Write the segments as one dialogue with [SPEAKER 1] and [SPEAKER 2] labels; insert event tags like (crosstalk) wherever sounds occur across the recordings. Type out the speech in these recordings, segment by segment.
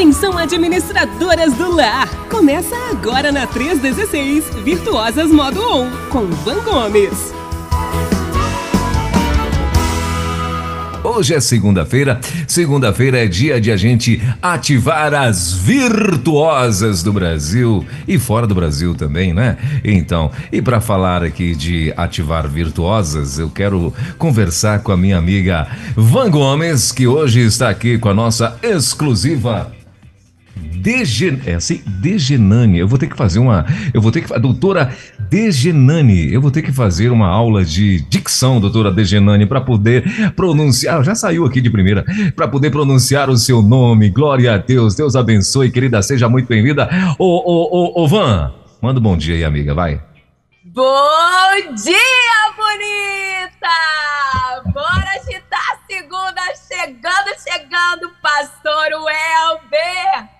[SPEAKER 1] Atenção administradoras do lar. Começa agora na 316 Virtuosas Modo On com Van Gomes.
[SPEAKER 2] Hoje é segunda-feira. Segunda-feira é dia de a gente ativar as virtuosas do Brasil e fora do Brasil também, né? Então, e para falar aqui de ativar virtuosas, eu quero conversar com a minha amiga Van Gomes, que hoje está aqui com a nossa exclusiva Degen, é assim, Degenani. Eu vou ter que fazer uma. Eu vou ter que. Doutora Degenani. Eu vou ter que fazer uma aula de dicção, doutora Degenani, para poder pronunciar. Já saiu aqui de primeira. Para poder pronunciar o seu nome. Glória a Deus. Deus abençoe, querida. Seja muito bem-vinda. Ô, ô, ô, ô, Van, manda um bom dia aí, amiga. Vai.
[SPEAKER 3] Bom dia, bonita! Bora agitar a segunda chegando, chegando, pastor Welber!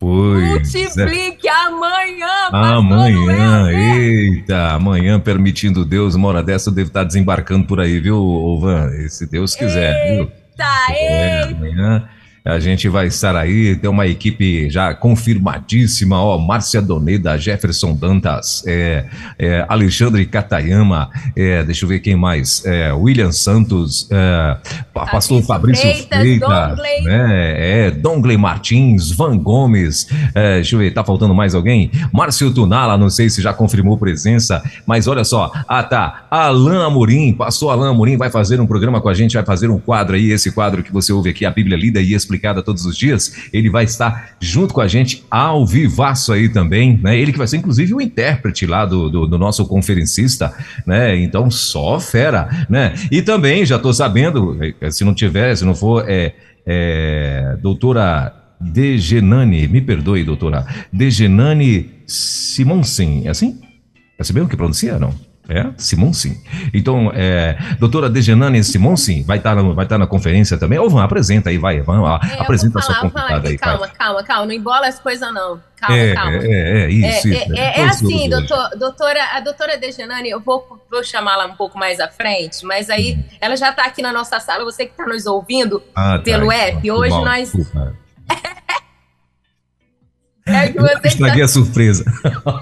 [SPEAKER 2] Pois.
[SPEAKER 3] Multiplique é. amanhã,
[SPEAKER 2] Amanhã, eita, amanhã, permitindo Deus, uma hora dessa eu devo estar desembarcando por aí, viu, Van? Se Deus quiser,
[SPEAKER 3] eita,
[SPEAKER 2] viu?
[SPEAKER 3] Eita,
[SPEAKER 2] é, amanhã a gente vai estar aí, tem uma equipe já confirmadíssima, ó, Márcia Doneda, Jefferson Dantas, é, é, Alexandre Catayama, é, deixa eu ver quem mais, é, William Santos, é, pastor Fabrício Freitas, Freitas né, é, Dongley Martins, Van Gomes, é, deixa eu ver, tá faltando mais alguém? Márcio Tunala, não sei se já confirmou presença, mas olha só, ah tá, Alain Amorim, pastor Alain Amorim vai fazer um programa com a gente, vai fazer um quadro aí, esse quadro que você ouve aqui, a Bíblia lida e explicada todos os dias. Ele vai estar junto com a gente ao vivaço aí também, né? Ele que vai ser inclusive o intérprete lá do, do, do nosso conferencista, né? Então só fera, né? E também já tô sabendo, eh, se não tiver, se não for, é, é doutora Degenani, me perdoe, doutora, Degenani Simonsen, é assim? É assim mesmo que pronuncia, não? É, Simonsin. Então, é, doutora Dejanane Simonsin vai estar tá na, vai tá na conferência também. Ô, Van, apresenta aí, vai, Van, é, apresenta a sua convidada aí.
[SPEAKER 3] Calma,
[SPEAKER 2] vai.
[SPEAKER 3] calma, calma, não embola as coisas não. Calma,
[SPEAKER 2] é,
[SPEAKER 3] calma.
[SPEAKER 2] É, é, isso,
[SPEAKER 3] é,
[SPEAKER 2] isso.
[SPEAKER 3] É, é, é assim, doutor, doutora, a doutora Dejanane, eu vou, vou chamá-la um pouco mais à frente, mas aí hum. ela já está aqui na nossa sala, você que está nos ouvindo ah, tá, pelo então, app, hoje mal, nós...
[SPEAKER 2] É que você (laughs) Estraguei tá... a surpresa. (laughs)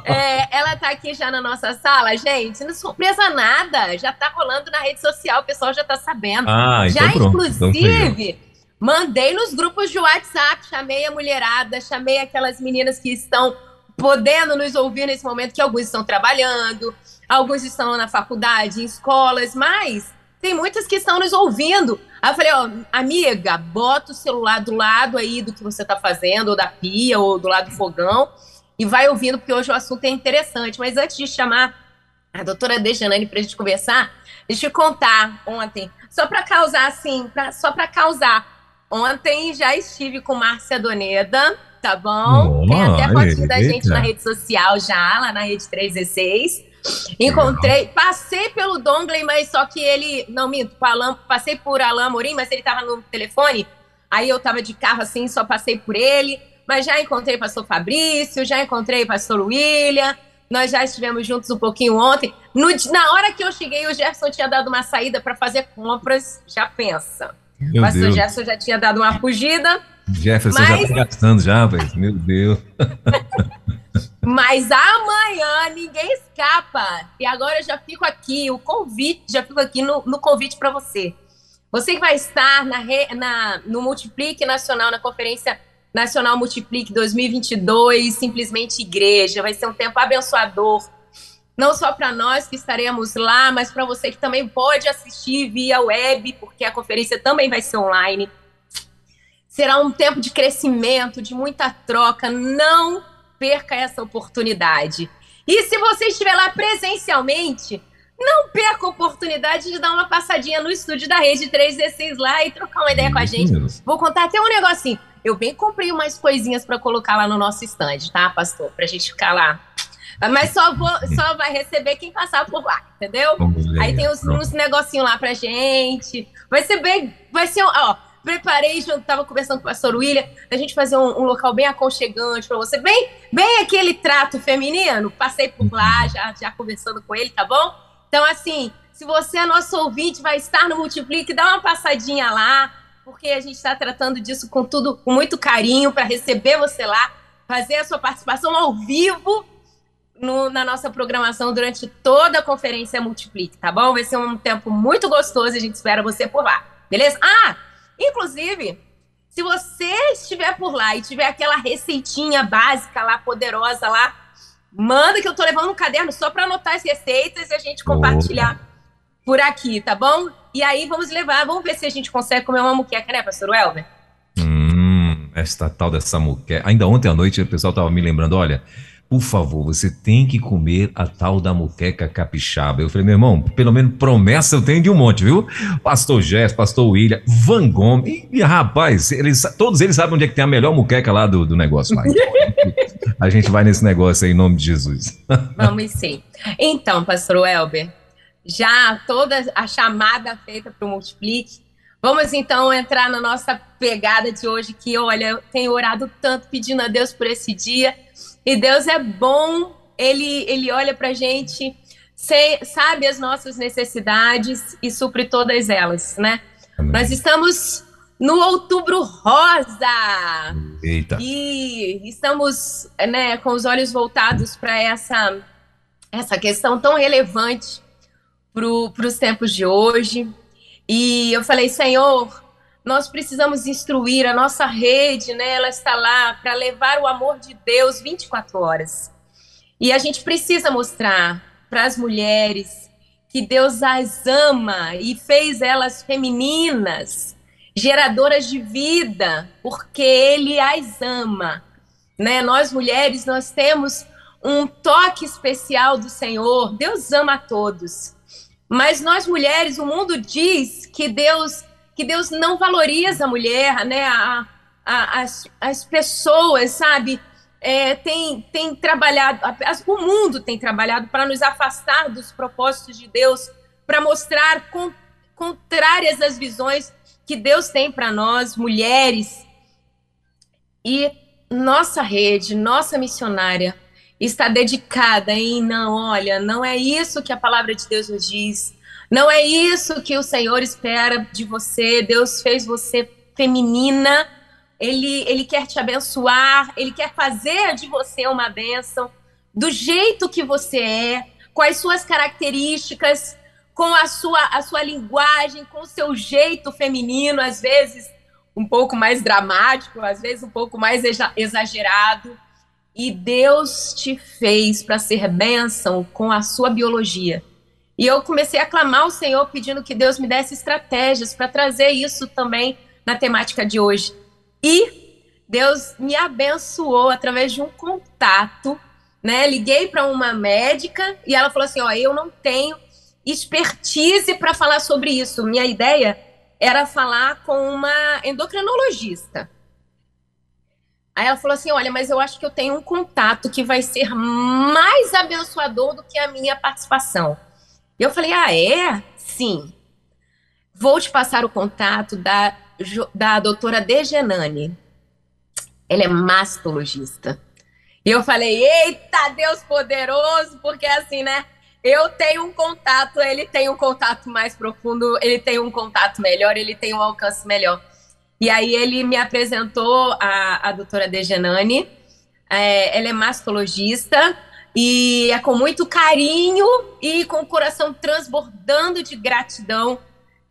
[SPEAKER 3] É, ela tá aqui já na nossa sala, gente. Não surpresa nada. Já tá rolando na rede social, o pessoal já tá sabendo.
[SPEAKER 2] Ah,
[SPEAKER 3] então
[SPEAKER 2] já,
[SPEAKER 3] pronto. inclusive, então mandei nos grupos de WhatsApp, chamei a mulherada, chamei aquelas meninas que estão podendo nos ouvir nesse momento, que alguns estão trabalhando, alguns estão na faculdade, em escolas, mas tem muitas que estão nos ouvindo. Aí eu falei, ó, amiga, bota o celular do lado aí do que você tá fazendo, ou da pia, ou do lado do fogão, e vai ouvindo, porque hoje o assunto é interessante. Mas antes de chamar a doutora Dejanane para a gente conversar, deixa eu contar ontem, só para causar assim, pra, só para causar. Ontem já estive com Márcia Doneda, tá bom? Oh, Tem até fotinho da gente na rede social já, lá na rede 316. Encontrei, passei pelo Dongley, mas só que ele, não minto, passei por Alain Morim, mas ele tava no telefone, aí eu tava de carro assim, só passei por ele, mas já encontrei o pastor Fabrício, já encontrei o pastor William, nós já estivemos juntos um pouquinho ontem. No, na hora que eu cheguei, o Jefferson tinha dado uma saída para fazer compras, já pensa. Meu o pastor Deus. Jefferson já tinha dado uma fugida.
[SPEAKER 2] Jefferson mas... já tá gastando já, velho. Meu Deus. (laughs)
[SPEAKER 3] Mas amanhã ninguém escapa. E agora eu já fico aqui, o convite, já fico aqui no, no convite para você. Você que vai estar na, na, no Multiplique Nacional, na Conferência Nacional Multiplique 2022, simplesmente igreja. Vai ser um tempo abençoador. Não só para nós que estaremos lá, mas para você que também pode assistir via web, porque a conferência também vai ser online. Será um tempo de crescimento, de muita troca. Não perca essa oportunidade. E se você estiver lá presencialmente, não perca a oportunidade de dar uma passadinha no estúdio da Rede 316 lá e trocar uma ideia com a gente. Vou contar até um negocinho. Eu bem comprei umas coisinhas para colocar lá no nosso stand, tá, pastor? Pra gente ficar lá. Mas só, vou, só vai receber quem passar por lá, entendeu? Aí tem uns, uns negocinhos lá pra gente. Vai ser bem. Vai ser. Ó, preparei, junto, tava conversando com o pastor William, a gente fazer um, um local bem aconchegante para você, bem, bem aquele trato feminino. Passei por lá, uhum. já, já conversando com ele, tá bom? Então, assim, se você é nosso ouvinte, vai estar no Multiplique, dá uma passadinha lá, porque a gente está tratando disso com tudo, com muito carinho, para receber você lá, fazer a sua participação ao vivo no, na nossa programação durante toda a conferência Multiplique, tá bom? Vai ser um tempo muito gostoso e a gente espera você por lá, beleza? Ah, inclusive, se você estiver por lá e tiver aquela receitinha básica lá, poderosa lá, manda que eu tô levando um caderno só para anotar as receitas e a gente compartilhar por aqui, tá bom? E aí vamos levar, vamos ver se a gente consegue comer uma muqueca, né, pastor Welber?
[SPEAKER 2] Hum, esta tal dessa muqueca. Ainda ontem à noite o pessoal tava me lembrando, olha, por favor, você tem que comer a tal da muqueca capixaba. Eu falei, meu irmão, pelo menos promessa eu tenho de um monte, viu? Pastor Jess, Pastor William, Van Gomes, e, rapaz, eles, todos eles sabem onde é que tem a melhor muqueca lá do, do negócio lá. (laughs) a gente vai nesse negócio aí em nome de Jesus.
[SPEAKER 3] Vamos sim. Então, Pastor Welber, já toda a chamada feita para o Multiplique, vamos então entrar na nossa pegada de hoje, que olha, eu tenho orado tanto pedindo a Deus por esse dia e Deus é bom, ele, ele olha para a gente, sabe as nossas necessidades e supre todas elas, né? Amém. Nós estamos no outubro rosa.
[SPEAKER 2] Eita.
[SPEAKER 3] E estamos né, com os olhos voltados para essa, essa questão tão relevante para os tempos de hoje. E eu falei, Senhor, nós precisamos instruir a nossa rede, né? Ela está lá para levar o amor de Deus 24 horas. E a gente precisa mostrar para as mulheres que Deus as ama e fez elas femininas, geradoras de vida, porque ele as ama, né? Nós mulheres, nós temos um toque especial do Senhor. Deus ama a todos. Mas nós mulheres, o mundo diz que Deus que Deus não valoriza a mulher, né? A, a, as, as pessoas, sabe? É, tem, tem trabalhado, o mundo tem trabalhado para nos afastar dos propósitos de Deus, para mostrar con, contrárias às visões que Deus tem para nós, mulheres. E nossa rede, nossa missionária, está dedicada em não, olha, não é isso que a palavra de Deus nos diz. Não é isso que o Senhor espera de você. Deus fez você feminina. Ele, ele quer te abençoar. Ele quer fazer de você uma bênção do jeito que você é, com as suas características, com a sua, a sua linguagem, com o seu jeito feminino, às vezes um pouco mais dramático, às vezes um pouco mais exagerado. E Deus te fez para ser bênção com a sua biologia. E eu comecei a clamar ao Senhor pedindo que Deus me desse estratégias para trazer isso também na temática de hoje. E Deus me abençoou através de um contato, né? Liguei para uma médica e ela falou assim: "Ó, eu não tenho expertise para falar sobre isso. Minha ideia era falar com uma endocrinologista. Aí ela falou assim: Olha, mas eu acho que eu tenho um contato que vai ser mais abençoador do que a minha participação. E eu falei: Ah, é? Sim. Vou te passar o contato da, da doutora Degenani. Ela é mastologista. E eu falei: Eita, Deus poderoso, porque assim, né? Eu tenho um contato, ele tem um contato mais profundo, ele tem um contato melhor, ele tem um alcance melhor. E aí ele me apresentou a, a doutora Degenani. É, ela é mastologista, e é com muito carinho e com o coração transbordando de gratidão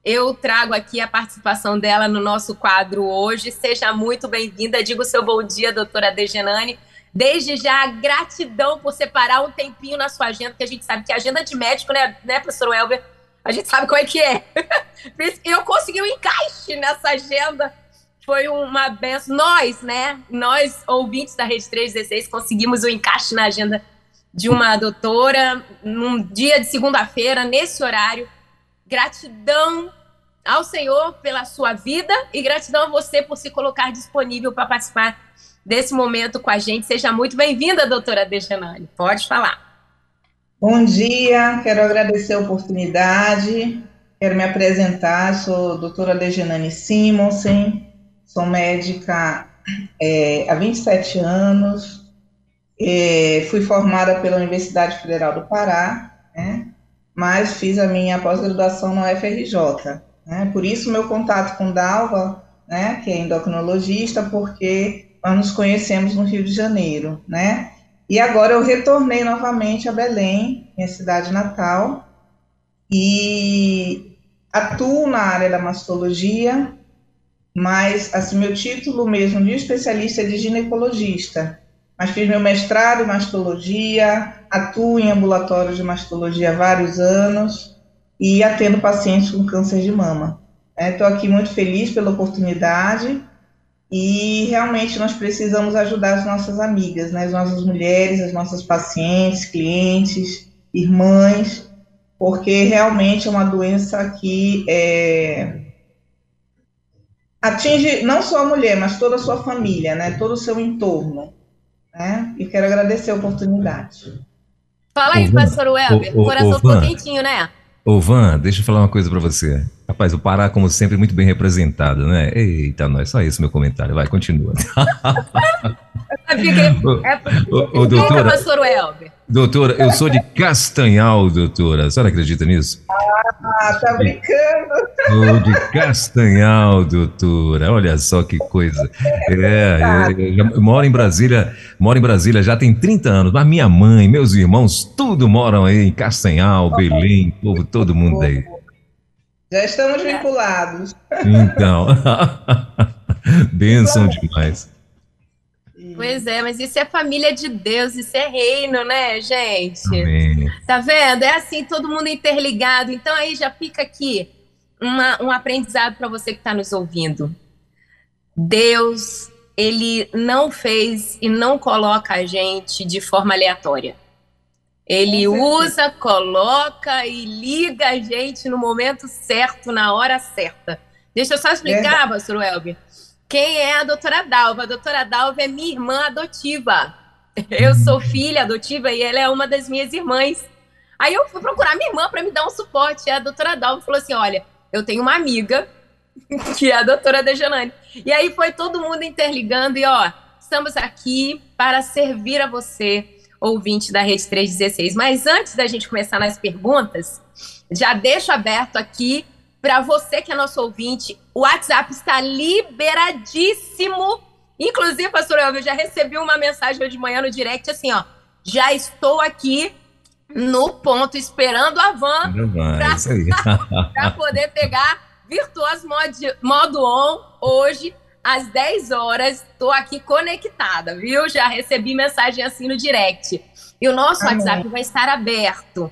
[SPEAKER 3] eu trago aqui a participação dela no nosso quadro hoje. Seja muito bem-vinda. Digo seu bom dia, doutora Degenani. Desde já, gratidão por separar um tempinho na sua agenda, que a gente sabe que a agenda de médico, né, né professor Elber? A gente sabe como é que é. (laughs) eu consegui um encaixe nessa agenda. Foi uma benção. Nós, né? Nós, ouvintes da Rede 316, conseguimos o um encaixe na agenda de uma doutora num dia de segunda-feira, nesse horário. Gratidão ao Senhor pela sua vida e gratidão a você por se colocar disponível para participar desse momento com a gente. Seja muito bem-vinda, doutora Dejanane. Pode falar.
[SPEAKER 4] Bom dia, quero agradecer a oportunidade. Quero me apresentar, sou doutora Dejanane Simonsen, sou médica é, há 27 anos, é, fui formada pela Universidade Federal do Pará, né, mas fiz a minha pós-graduação na UFRJ. Né, por isso, meu contato com Dalva né, que é endocrinologista, porque nós nos conhecemos no Rio de Janeiro, né? E agora eu retornei novamente a Belém, minha cidade natal, e atuo na área da mastologia, mas assim meu título mesmo de especialista é de ginecologista. Mas fiz meu mestrado em mastologia, atuo em ambulatório de mastologia há vários anos e atendo pacientes com câncer de mama. Estou é, aqui muito feliz pela oportunidade e realmente nós precisamos ajudar as nossas amigas, né, as nossas mulheres, as nossas pacientes, clientes, irmãs, porque realmente é uma doença que é, atinge não só a mulher, mas toda a sua família, né, todo o seu entorno. Né, e quero agradecer a oportunidade.
[SPEAKER 3] Fala aí, pastor Welber, o, o, coração ficou quentinho, né?
[SPEAKER 2] Ô, Van, deixa eu falar uma coisa para você. Rapaz, o Pará, como sempre, muito bem representado, né? Eita, nós, só esse meu comentário. Vai, continua. (laughs)
[SPEAKER 3] é, ô, doutora, pastor Welber.
[SPEAKER 2] Doutora, eu sou de Castanhal, doutora. A senhora acredita nisso?
[SPEAKER 4] Ah, tá brincando.
[SPEAKER 2] Sou de Castanhal, doutora. Olha só que coisa. É, eu, eu, moro em Brasília, moro em Brasília já tem 30 anos, mas minha mãe, meus irmãos, tudo moram aí em Castanhal, Belém, povo, todo mundo aí.
[SPEAKER 4] Já estamos vinculados.
[SPEAKER 2] Então, (laughs) bênção demais.
[SPEAKER 3] Pois é, mas isso é família de Deus, isso é reino, né, gente? Amém. Tá vendo? É assim, todo mundo interligado. Então aí já fica aqui uma, um aprendizado para você que está nos ouvindo. Deus, ele não fez e não coloca a gente de forma aleatória. Ele usa, coloca e liga a gente no momento certo, na hora certa. Deixa eu só explicar, pastor Welber. Quem é a doutora Dalva? A doutora Dalva é minha irmã adotiva. (laughs) Eu sou filha adotiva e ela é uma das minhas irmãs. Aí eu fui procurar minha irmã para me dar um suporte. E a doutora Dalva falou assim: Olha, eu tenho uma amiga, (laughs) que é a doutora Dejanane. E aí foi todo mundo interligando e, ó, estamos aqui para servir a você, ouvinte da Rede 316. Mas antes da gente começar nas perguntas, já deixo aberto aqui para você que é nosso ouvinte, o WhatsApp está liberadíssimo. Inclusive, pastor Elvio, eu já recebi uma mensagem hoje de manhã no direct assim, ó. Já estou aqui no ponto esperando a van para (laughs) poder pegar Virtuoso modo, modo On hoje às 10 horas. Estou aqui conectada, viu? Já recebi mensagem assim no direct. E o nosso Amém. WhatsApp vai estar aberto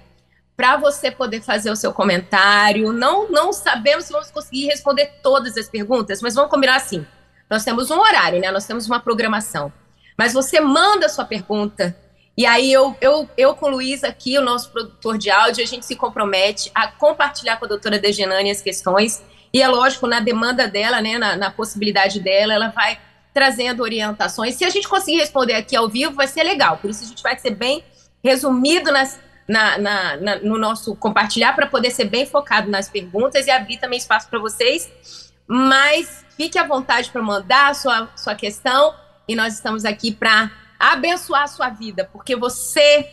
[SPEAKER 3] para você poder fazer o seu comentário. Não, não sabemos se vamos conseguir responder todas as perguntas, mas vamos combinar assim. Nós temos um horário, né? Nós temos uma programação. Mas você manda a sua pergunta. E aí eu, eu, eu com o Luiz aqui, o nosso produtor de áudio, a gente se compromete a compartilhar com a doutora Degenani as questões. E é lógico, na demanda dela, né, na, na possibilidade dela, ela vai trazendo orientações. Se a gente conseguir responder aqui ao vivo, vai ser legal. Por isso a gente vai ser bem resumido nas, na, na, na, no nosso compartilhar para poder ser bem focado nas perguntas e abrir também espaço para vocês. Mas fique à vontade para mandar a sua, sua questão e nós estamos aqui para abençoar a sua vida, porque você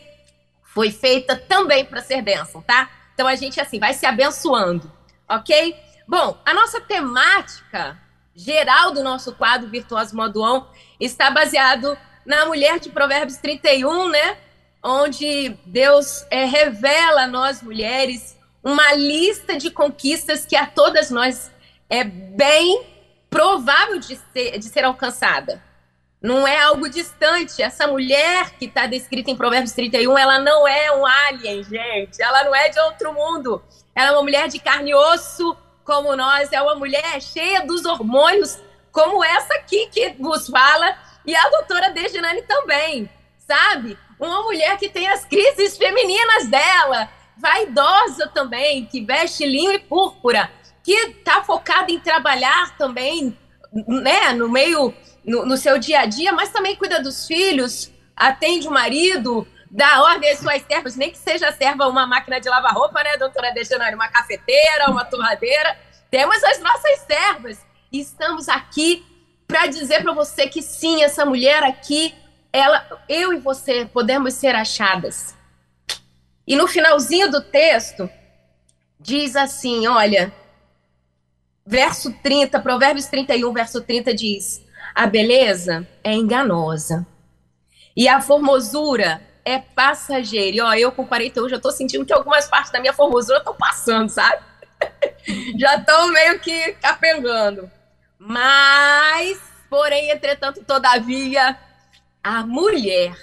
[SPEAKER 3] foi feita também para ser bênção, tá? Então a gente assim vai se abençoando, ok? Bom, a nossa temática geral do nosso quadro Virtuoso Modo On está baseado na mulher de Provérbios 31, né? onde Deus é, revela a nós mulheres uma lista de conquistas que a todas nós é bem provável de ser, de ser alcançada. Não é algo distante. Essa mulher que está descrita em Provérbios 31, ela não é um alien, gente. Ela não é de outro mundo. Ela é uma mulher de carne e osso, como nós. É uma mulher cheia dos hormônios, como essa aqui que vos fala. E a doutora Dejinane também, sabe? uma mulher que tem as crises femininas dela, vaidosa também, que veste linho e púrpura, que está focada em trabalhar também, né, no meio, no, no, seu dia a dia, mas também cuida dos filhos, atende o marido, dá ordem às suas servas, nem que seja serva uma máquina de lavar roupa, né, doutora Dejanari, uma cafeteira, uma torradeira, temos as nossas servas. Estamos aqui para dizer para você que sim, essa mulher aqui ela, eu e você podemos ser achadas. E no finalzinho do texto diz assim, olha, verso 30, Provérbios 31, verso 30 diz: A beleza é enganosa e a formosura é passageira. E ó, eu com 41 já tô sentindo que algumas partes da minha formosura estão passando, sabe? (laughs) já estão meio que capengando. Mas, porém, entretanto, todavia, a mulher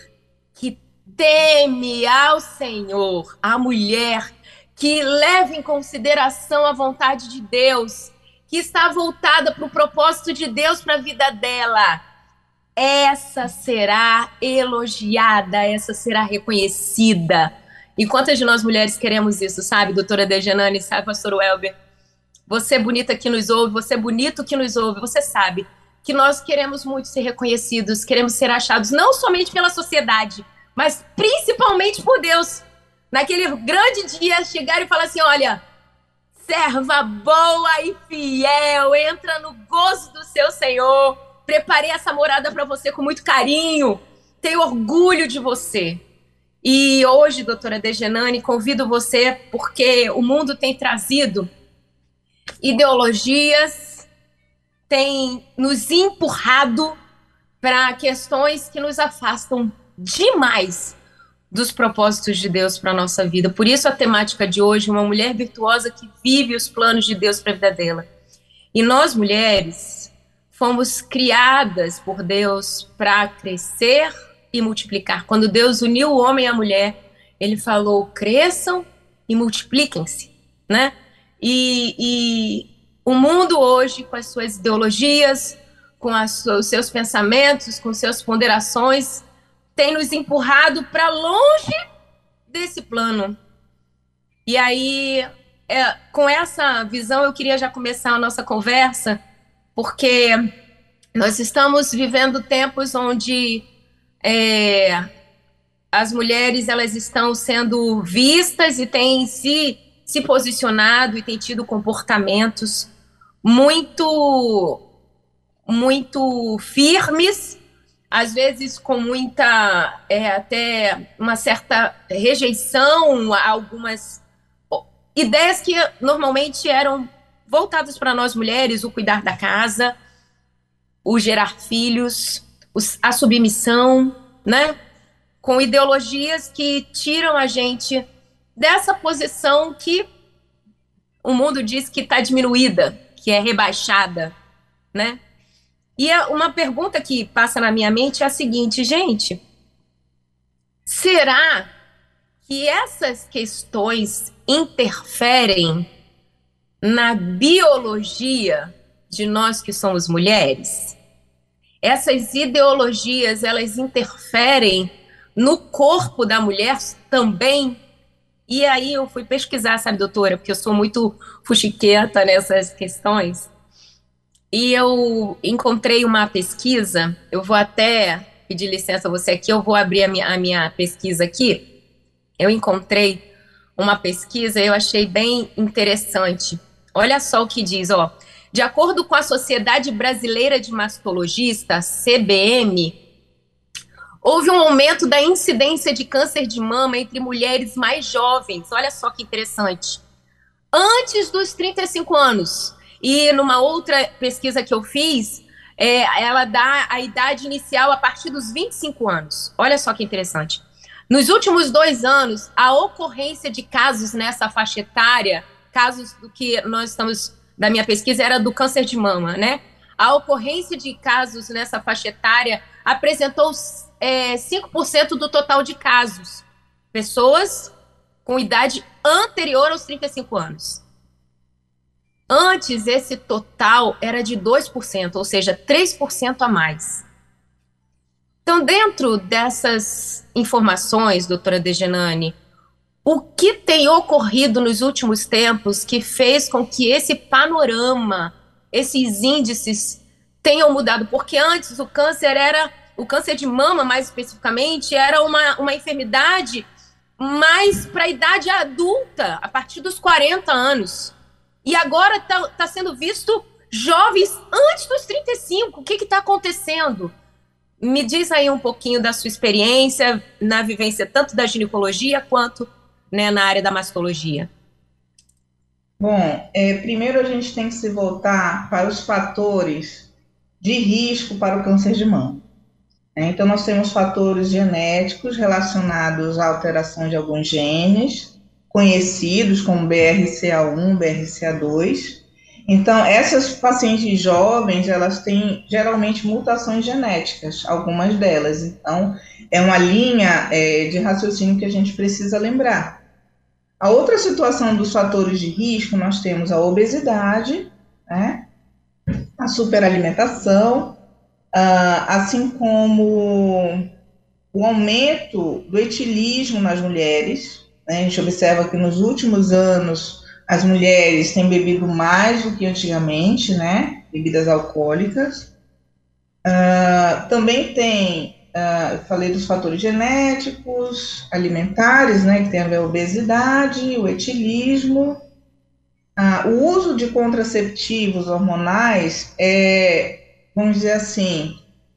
[SPEAKER 3] que teme ao Senhor, a mulher que leva em consideração a vontade de Deus, que está voltada para o propósito de Deus para a vida dela, essa será elogiada, essa será reconhecida. E quantas de nós mulheres queremos isso, sabe, doutora Dejanane, sabe, pastor Welber? Você bonita que nos ouve, você bonito que nos ouve, você sabe que nós queremos muito ser reconhecidos, queremos ser achados não somente pela sociedade, mas principalmente por Deus. Naquele grande dia chegar e falar assim: olha, serva boa e fiel, entra no gozo do seu Senhor. Preparei essa morada para você com muito carinho. Tenho orgulho de você. E hoje, doutora Degenani, convido você porque o mundo tem trazido ideologias, tem nos empurrado para questões que nos afastam demais dos propósitos de Deus para a nossa vida. Por isso a temática de hoje, uma mulher virtuosa que vive os planos de Deus para a vida dela. E nós mulheres fomos criadas por Deus para crescer e multiplicar. Quando Deus uniu o homem e a mulher, ele falou: cresçam e multipliquem-se, né? E, e, o mundo hoje, com as suas ideologias, com os seus pensamentos, com suas ponderações, tem nos empurrado para longe desse plano. E aí, é, com essa visão, eu queria já começar a nossa conversa, porque nós estamos vivendo tempos onde é, as mulheres elas estão sendo vistas e têm se, se posicionado e têm tido comportamentos muito muito firmes às vezes com muita, é, até uma certa rejeição a algumas ideias que normalmente eram voltadas para nós mulheres, o cuidar da casa, o gerar filhos, os, a submissão, né? Com ideologias que tiram a gente dessa posição que o mundo diz que está diminuída, que é rebaixada, né? E uma pergunta que passa na minha mente é a seguinte, gente: será que essas questões interferem na biologia de nós que somos mulheres? Essas ideologias, elas interferem no corpo da mulher também? E aí eu fui pesquisar, sabe, doutora, porque eu sou muito fuxiqueta nessas questões. E eu encontrei uma pesquisa, eu vou até pedir licença a você aqui, eu vou abrir a minha, a minha pesquisa aqui. Eu encontrei uma pesquisa, eu achei bem interessante. Olha só o que diz, ó. De acordo com a Sociedade Brasileira de Mastologistas, CBM, houve um aumento da incidência de câncer de mama entre mulheres mais jovens. Olha só que interessante. Antes dos 35 anos, e numa outra pesquisa que eu fiz, é, ela dá a idade inicial a partir dos 25 anos. Olha só que interessante. Nos últimos dois anos, a ocorrência de casos nessa faixa etária, casos do que nós estamos, da minha pesquisa, era do câncer de mama, né? A ocorrência de casos nessa faixa etária apresentou é, 5% do total de casos. Pessoas com idade anterior aos 35 anos. Antes, esse total era de 2%, ou seja, 3% a mais. Então, dentro dessas informações, doutora Degenani, o que tem ocorrido nos últimos tempos que fez com que esse panorama, esses índices tenham mudado? Porque antes o câncer era, o câncer de mama mais especificamente, era uma, uma enfermidade mais para a idade adulta, a partir dos 40 anos. E agora está tá sendo visto jovens antes dos 35. O que está acontecendo? Me diz aí um pouquinho da sua experiência na vivência tanto da ginecologia quanto né, na área da mastologia.
[SPEAKER 4] Bom, é, primeiro a gente tem que se voltar para os fatores de risco para o câncer de mama. É, então, nós temos fatores genéticos relacionados à alteração de alguns genes, conhecidos como BRCA1, BRCA2. Então, essas pacientes jovens, elas têm geralmente mutações genéticas, algumas delas. Então, é uma linha é, de raciocínio que a gente precisa lembrar. A outra situação dos fatores de risco, nós temos a obesidade, né, a superalimentação, uh, assim como o aumento do etilismo nas mulheres. Né, a gente observa que nos últimos anos as mulheres têm bebido mais do que antigamente, né, bebidas alcoólicas. Uh, também tem Uh, falei dos fatores genéticos, alimentares, né, que tem a ver a obesidade, o etilismo. Uh, o uso de contraceptivos hormonais é, vamos dizer assim,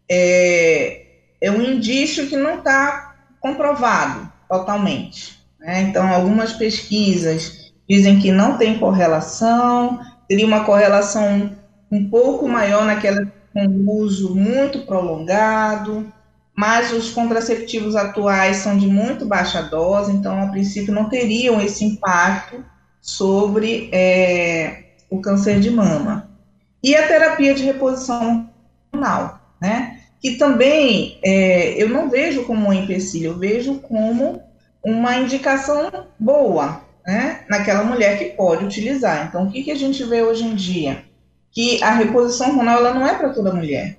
[SPEAKER 4] é, é um indício que não está comprovado totalmente. Né? Então, algumas pesquisas dizem que não tem correlação, teria uma correlação um pouco maior naquela com uso muito prolongado mas os contraceptivos atuais são de muito baixa dose, então, a princípio, não teriam esse impacto sobre é, o câncer de mama. E a terapia de reposição hormonal, né? Que também é, eu não vejo como um empecilho, eu vejo como uma indicação boa, né? Naquela mulher que pode utilizar. Então, o que, que a gente vê hoje em dia? Que a reposição hormonal ela não é para toda mulher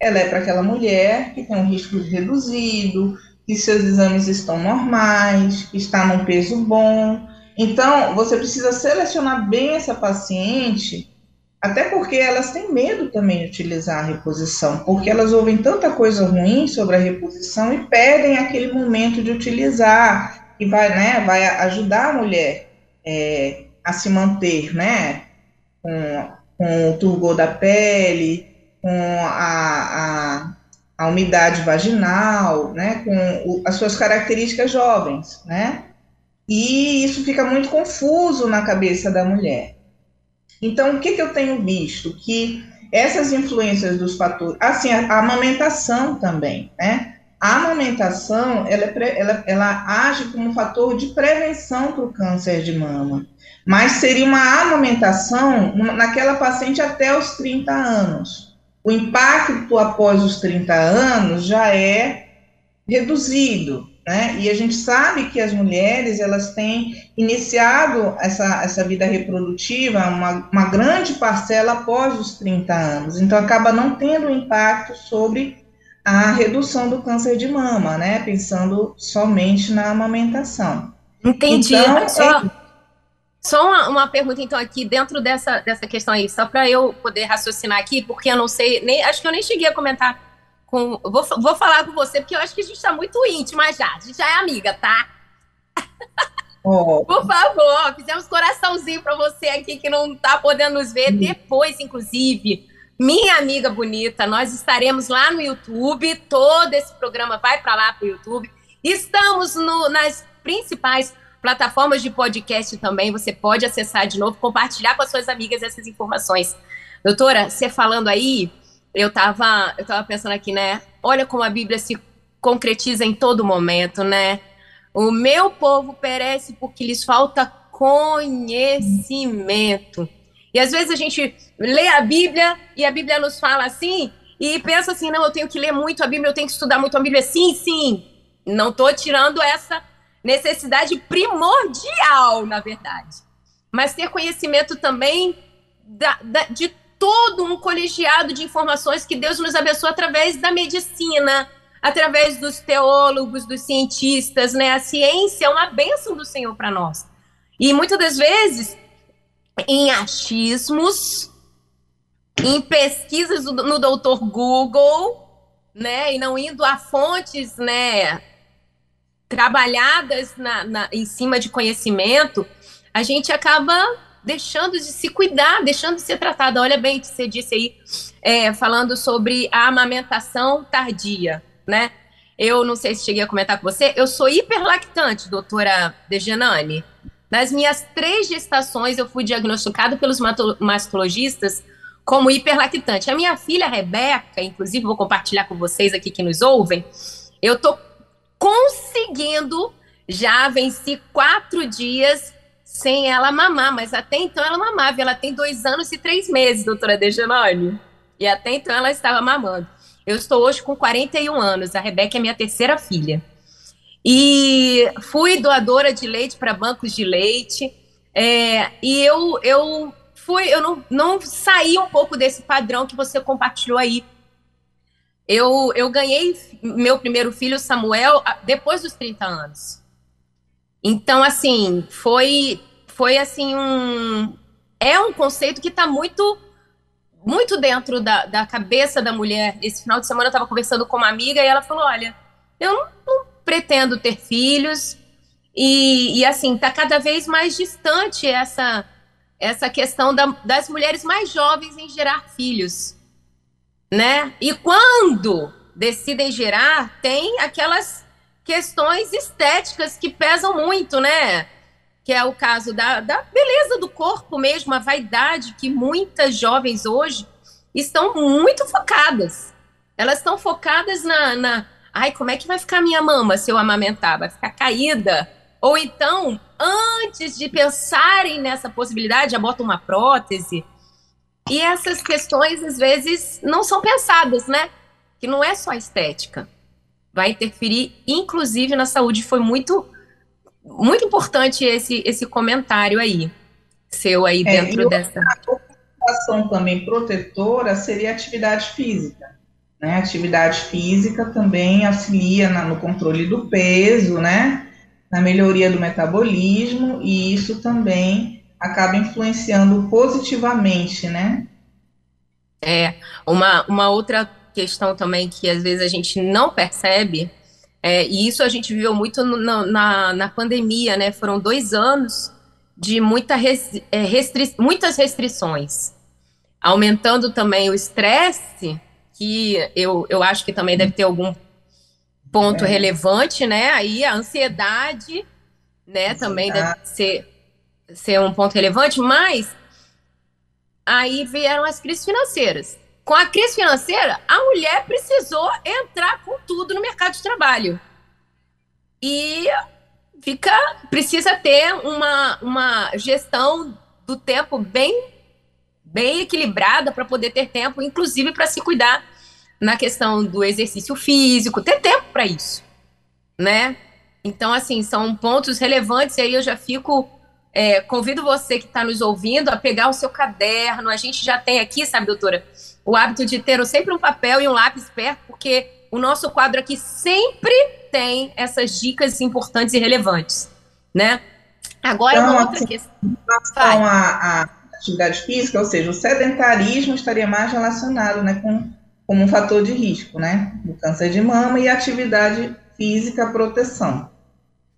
[SPEAKER 4] ela é para aquela mulher que tem um risco reduzido, que seus exames estão normais, que está num peso bom. Então, você precisa selecionar bem essa paciente, até porque elas têm medo também de utilizar a reposição, porque elas ouvem tanta coisa ruim sobre a reposição e perdem aquele momento de utilizar, que vai, né, vai ajudar a mulher é, a se manter, né, com, com o turgor da pele, com a, a, a umidade vaginal, né, com o, as suas características jovens, né, e isso fica muito confuso na cabeça da mulher. Então, o que, que eu tenho visto? Que essas influências dos fatores, assim, a, a amamentação também, né, a amamentação, ela, é ela, ela age como um fator de prevenção para o câncer de mama, mas seria uma amamentação naquela paciente até os 30 anos o impacto após os 30 anos já é reduzido, né? E a gente sabe que as mulheres, elas têm iniciado essa, essa vida reprodutiva, uma, uma grande parcela após os 30 anos, então acaba não tendo impacto sobre a redução do câncer de mama, né? Pensando somente na amamentação.
[SPEAKER 3] Entendi. Então, só, é... Só uma, uma, pergunta, então, aqui, dentro dessa, dessa questão aí, só para eu poder raciocinar aqui, porque eu não sei, nem, acho que eu nem cheguei a comentar com. Vou, vou falar com você, porque eu acho que a gente está muito íntima já. A gente já é amiga, tá? (laughs) Oh. Por favor, fizemos coraçãozinho para você aqui que não está podendo nos ver. Hum. Depois, inclusive, minha amiga bonita, nós estaremos lá no YouTube. Todo esse programa vai para lá para o YouTube. Estamos no, nas principais plataformas de podcast também, você pode acessar de novo, compartilhar com as suas amigas essas informações. Doutora, você falando aí, eu tava, eu tava pensando aqui, né? Olha como a Bíblia se concretiza em todo momento, né? O meu povo perece porque lhes falta conhecimento. E às vezes a gente lê a Bíblia e a Bíblia nos fala assim e pensa assim, não, eu tenho que ler muito a Bíblia, eu tenho que estudar muito a Bíblia. Sim, sim. Não estou tirando essa necessidade primordial, na verdade. Mas ter conhecimento também da, da, de todo um colegiado de informações que Deus nos abençoa através da medicina, através dos teólogos, dos cientistas, né? A ciência é uma bênção do Senhor para nós. E muitas das vezes, em achismos, em pesquisas no doutor Google, né? E não indo a fontes, né? Trabalhadas na, na, em cima de conhecimento, a gente acaba deixando de se cuidar, deixando de ser tratada. Olha bem que você disse aí, é, falando sobre a amamentação tardia, né? Eu não sei se cheguei a comentar com você, eu sou hiperlactante, doutora Degenani. Nas minhas três gestações, eu fui diagnosticado pelos mastologistas como hiperlactante. A minha filha Rebeca, inclusive vou compartilhar com vocês aqui que nos ouvem, eu tô conseguindo já venci quatro dias sem ela mamar, mas até então ela mamava. Ela tem dois anos e três meses, doutora Dejanone. E até então ela estava mamando. Eu estou hoje com 41 anos. A Rebeca é minha terceira filha. E fui doadora de leite para bancos de leite. É, e eu, eu fui, eu não, não saí um pouco desse padrão que você compartilhou aí. Eu, eu ganhei meu primeiro filho, Samuel, depois dos 30 anos. Então, assim, foi, foi assim um. É um conceito que está muito muito dentro da, da cabeça da mulher. Esse final de semana eu estava conversando com uma amiga e ela falou: Olha, eu não, não pretendo ter filhos. E, e, assim, está cada vez mais distante essa, essa questão da, das mulheres mais jovens em gerar filhos. Né? E quando decidem gerar, tem aquelas questões estéticas que pesam muito, né? Que é o caso da, da beleza do corpo mesmo, a vaidade que muitas jovens hoje estão muito focadas. Elas estão focadas na, na. Ai, como é que vai ficar minha mama se eu amamentar? Vai ficar caída? Ou então, antes de pensarem nessa possibilidade, já botam uma prótese. E essas questões, às vezes, não são pensadas, né? Que não é só estética vai interferir, inclusive, na saúde. Foi muito, muito importante esse, esse comentário aí, seu aí é, dentro dessa.
[SPEAKER 4] A ação também protetora seria a atividade física. Né? A atividade física também auxilia na, no controle do peso, né? na melhoria do metabolismo, e isso também acaba influenciando positivamente, né?
[SPEAKER 3] É, uma, uma outra questão também que às vezes a gente não percebe, é, e isso a gente viveu muito no, na, na pandemia, né? Foram dois anos de muita restri é, restri muitas restrições, aumentando também o estresse, que eu, eu acho que também deve ter algum ponto é. relevante, né? Aí a ansiedade, né, também deve ser, ser um ponto relevante, mas aí vieram as crises financeiras com a crise financeira, a mulher precisou entrar com tudo no mercado de trabalho. E fica precisa ter uma, uma gestão do tempo bem bem equilibrada para poder ter tempo, inclusive para se cuidar na questão do exercício físico, ter tempo para isso, né? Então, assim, são pontos relevantes e aí eu já fico é, convido você que está nos ouvindo a pegar o seu caderno. A gente já tem aqui, sabe, doutora, o hábito de ter sempre um papel e um lápis perto, porque o nosso quadro aqui sempre tem essas dicas importantes e relevantes, né? Agora, então, uma outra assim, questão.
[SPEAKER 4] Com a, a, atividade física, ou seja, o sedentarismo estaria mais relacionado, né, com como um fator de risco, né, do câncer de mama e atividade física proteção.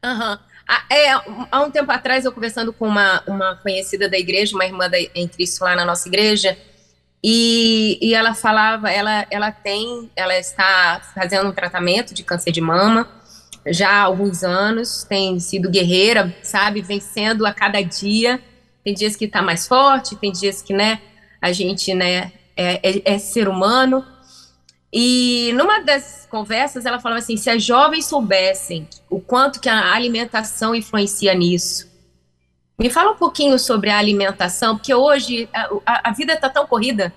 [SPEAKER 3] Aham. Uhum. Ah, é, há um tempo atrás, eu conversando com uma, uma conhecida da igreja, uma irmã da, em Cristo lá na nossa igreja, e, e ela falava, ela, ela tem, ela está fazendo um tratamento de câncer de mama já há alguns anos, tem sido guerreira, sabe, vencendo a cada dia. Tem dias que está mais forte, tem dias que, né, a gente, né, é, é, é ser humano, e numa das conversas ela falava assim: se as jovens soubessem o quanto que a alimentação influencia nisso. Me fala um pouquinho sobre a alimentação, porque hoje a, a, a vida está tão corrida.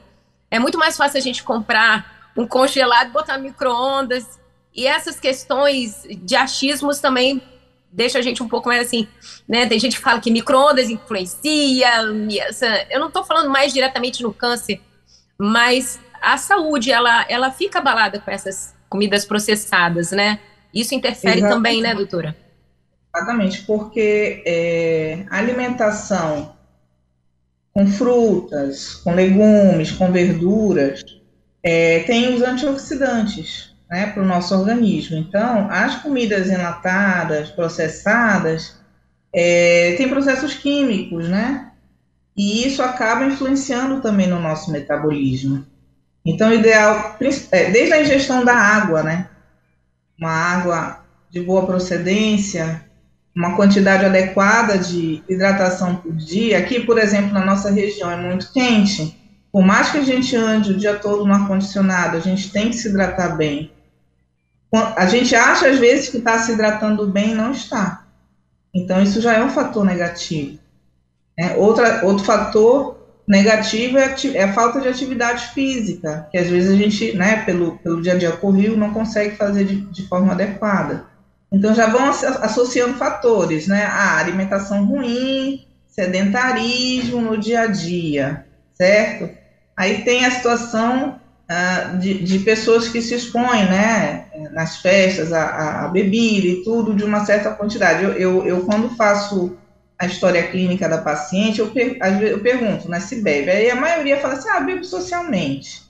[SPEAKER 3] É muito mais fácil a gente comprar um congelado, botar micro-ondas. E essas questões de achismos também deixa a gente um pouco mais assim, né? Tem gente que fala que micro-ondas influencia. Eu não estou falando mais diretamente no câncer, mas a saúde ela, ela fica abalada com essas comidas processadas, né? Isso interfere Exatamente. também, né, doutora?
[SPEAKER 4] Exatamente, porque é, a alimentação com frutas, com legumes, com verduras, é, tem os antioxidantes né, para o nosso organismo. Então, as comidas enlatadas, processadas, é, tem processos químicos, né? E isso acaba influenciando também no nosso metabolismo. Então, o ideal, é, desde a ingestão da água, né? Uma água de boa procedência, uma quantidade adequada de hidratação por dia. Aqui, por exemplo, na nossa região é muito quente. Por mais que a gente ande o dia todo no ar-condicionado, a gente tem que se hidratar bem. A gente acha, às vezes, que está se hidratando bem e não está. Então, isso já é um fator negativo. É, outra, outro fator negativo é, é, a falta de atividade física, que às vezes a gente, né, pelo, pelo dia a dia corrido, não consegue fazer de, de forma adequada. Então, já vão associando fatores, né? A alimentação ruim, sedentarismo no dia a dia, certo? Aí tem a situação uh, de, de, pessoas que se expõem, né, nas festas, a, a, bebida e tudo, de uma certa quantidade. Eu, eu, eu, quando faço a história clínica da paciente, eu, per, eu pergunto, né, se bebe. Aí a maioria fala assim, ah, bebo socialmente.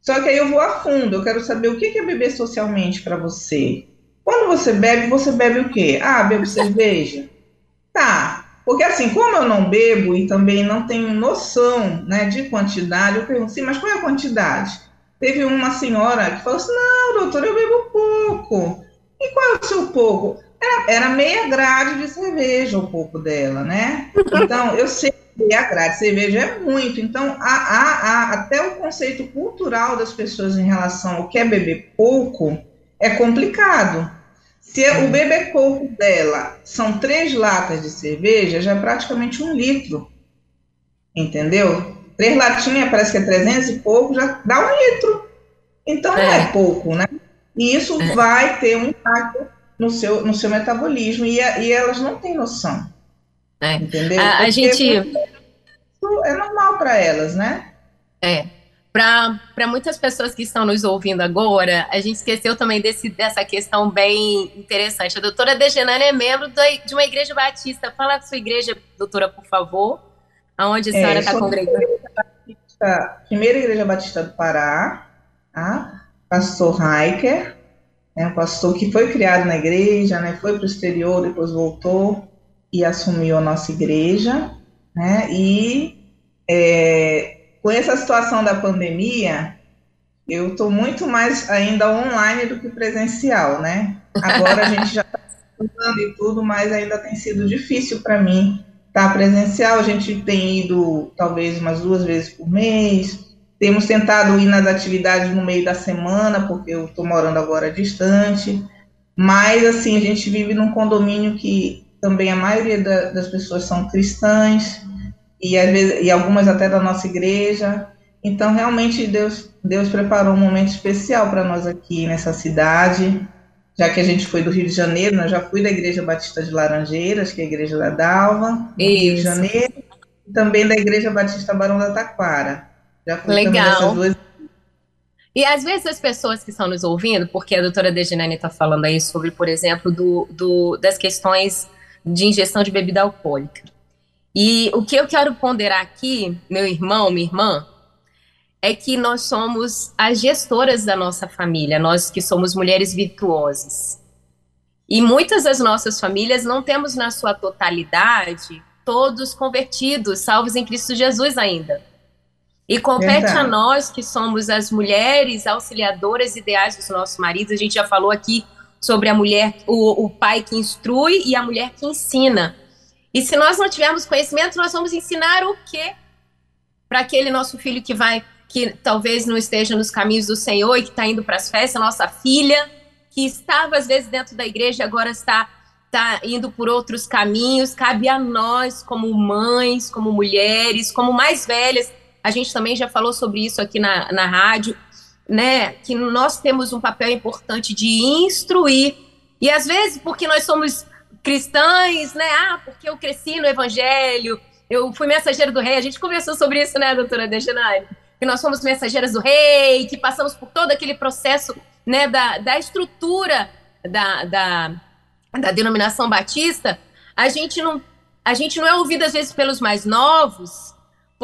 [SPEAKER 4] Só que aí eu vou a fundo, eu quero saber o que é beber socialmente para você. Quando você bebe, você bebe o quê? Ah, bebo cerveja. Tá, porque assim, como eu não bebo e também não tenho noção né, de quantidade, eu pergunto assim, mas qual é a quantidade? Teve uma senhora que falou assim, não, doutor, eu bebo pouco. E qual é o seu pouco? Era, era meia grade de cerveja o pouco dela, né? Então, eu sei que meia grade de cerveja é muito. Então, há, há, há, até o conceito cultural das pessoas em relação ao que é beber pouco é complicado. Se o bebê corpo dela são três latas de cerveja, já é praticamente um litro. Entendeu? Três latinhas, parece que é 300 e pouco, já dá um litro. Então é. não é pouco, né? E isso é. vai ter um impacto no seu, no seu metabolismo e, e elas não têm noção.
[SPEAKER 3] É. Entendeu? A, a gente. Isso
[SPEAKER 4] é normal para elas, né?
[SPEAKER 3] É. Para muitas pessoas que estão nos ouvindo agora, a gente esqueceu também desse, dessa questão bem interessante. A doutora Degenane é membro de uma igreja batista. Fala da sua igreja, doutora, por favor. Aonde a senhora está é, congregando?
[SPEAKER 4] Primeira Igreja Batista do Pará, tá? pastor Heiker, né, um pastor que foi criado na igreja, né, foi para o exterior, depois voltou e assumiu a nossa igreja, né, e é, com essa situação da pandemia, eu estou muito mais ainda online do que presencial, né? Agora a gente já está estudando e tudo, mas ainda tem sido difícil para mim estar tá presencial. A gente tem ido talvez umas duas vezes por mês. Temos tentado ir nas atividades no meio da semana, porque eu estou morando agora distante. Mas, assim, a gente vive num condomínio que também a maioria da, das pessoas são cristãs e, às vezes, e algumas até da nossa igreja. Então, realmente, Deus, Deus preparou um momento especial para nós aqui nessa cidade, já que a gente foi do Rio de Janeiro, né? já fui da Igreja Batista de Laranjeiras, que é a igreja da Dalva, no Rio de Janeiro, e também da Igreja Batista Barão da Taquara.
[SPEAKER 3] Já fui Legal. Duas... E às vezes as pessoas que estão nos ouvindo, porque a doutora Deginane está falando aí sobre, por exemplo, do, do, das questões de ingestão de bebida alcoólica. E o que eu quero ponderar aqui, meu irmão, minha irmã, é que nós somos as gestoras da nossa família, nós que somos mulheres virtuosas. E muitas das nossas famílias não temos na sua totalidade todos convertidos, salvos em Cristo Jesus ainda. E compete a nós que somos as mulheres auxiliadoras ideais dos nossos maridos. A gente já falou aqui sobre a mulher, o, o pai que instrui e a mulher que ensina. E se nós não tivermos conhecimento, nós vamos ensinar o quê? Para aquele nosso filho que vai, que talvez não esteja nos caminhos do Senhor e que está indo para as festas, nossa filha, que estava às vezes dentro da igreja e agora está, está indo por outros caminhos. Cabe a nós, como mães, como mulheres, como mais velhas, a gente também já falou sobre isso aqui na, na rádio, né? Que nós temos um papel importante de instruir. E às vezes, porque nós somos cristãs, né? Ah, porque eu cresci no evangelho, eu fui mensageira do rei. A gente conversou sobre isso, né, doutora Dejanari? Que nós somos mensageiras do rei, que passamos por todo aquele processo, né, da, da estrutura da, da, da denominação batista. A gente não a gente não é ouvido às vezes pelos mais novos,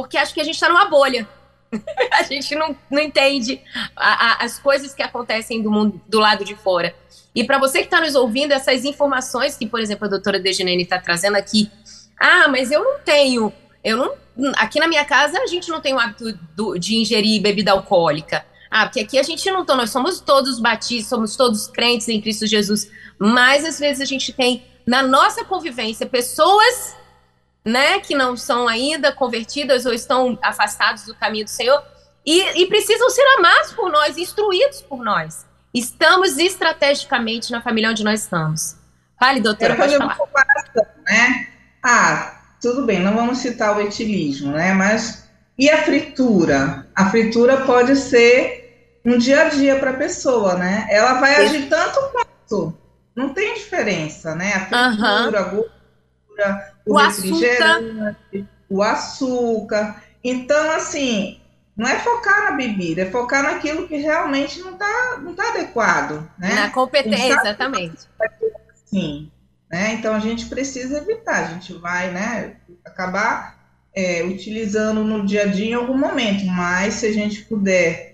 [SPEAKER 3] porque acho que a gente está numa bolha. (laughs) a gente não, não entende a, a, as coisas que acontecem do mundo do lado de fora. E para você que está nos ouvindo, essas informações que, por exemplo, a doutora Dejanene está trazendo aqui, ah, mas eu não tenho, eu não, aqui na minha casa a gente não tem o hábito do, de ingerir bebida alcoólica. Ah, porque aqui a gente não tá, nós somos todos batistas, somos todos crentes em Cristo Jesus, mas às vezes a gente tem na nossa convivência pessoas, né, que não são ainda convertidas ou estão afastados do caminho do Senhor e, e precisam ser amados por nós, instruídos por nós. Estamos estrategicamente na família onde nós estamos. Fale, doutora,
[SPEAKER 4] pode falar. Comparação, né? Ah, tudo bem, não vamos citar o etilismo, né? Mas e a fritura? A fritura pode ser um dia a dia para a pessoa, né? Ela vai agir tanto quanto. Não tem diferença, né? A fritura, a gordura, o, refrigerante, açúcar. o açúcar. Então, assim, não é focar na bebida, é focar naquilo que realmente não está não tá adequado, né?
[SPEAKER 3] Na competência, exatamente.
[SPEAKER 4] Sim. Né? Então a gente precisa evitar, a gente vai né, acabar é, utilizando no dia a dia em algum momento, mas se a gente puder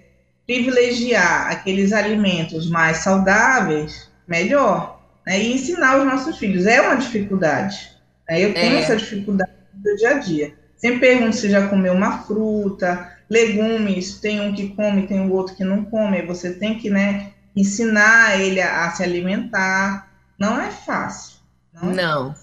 [SPEAKER 4] privilegiar aqueles alimentos mais saudáveis, melhor. Né? E ensinar os nossos filhos. É uma dificuldade. Né? Eu tenho é. essa dificuldade no dia a dia. Sempre pergunto se já comeu uma fruta, legumes, tem um que come, tem o outro que não come. Você tem que né, ensinar ele a, a se alimentar. Não é fácil.
[SPEAKER 3] Não. não.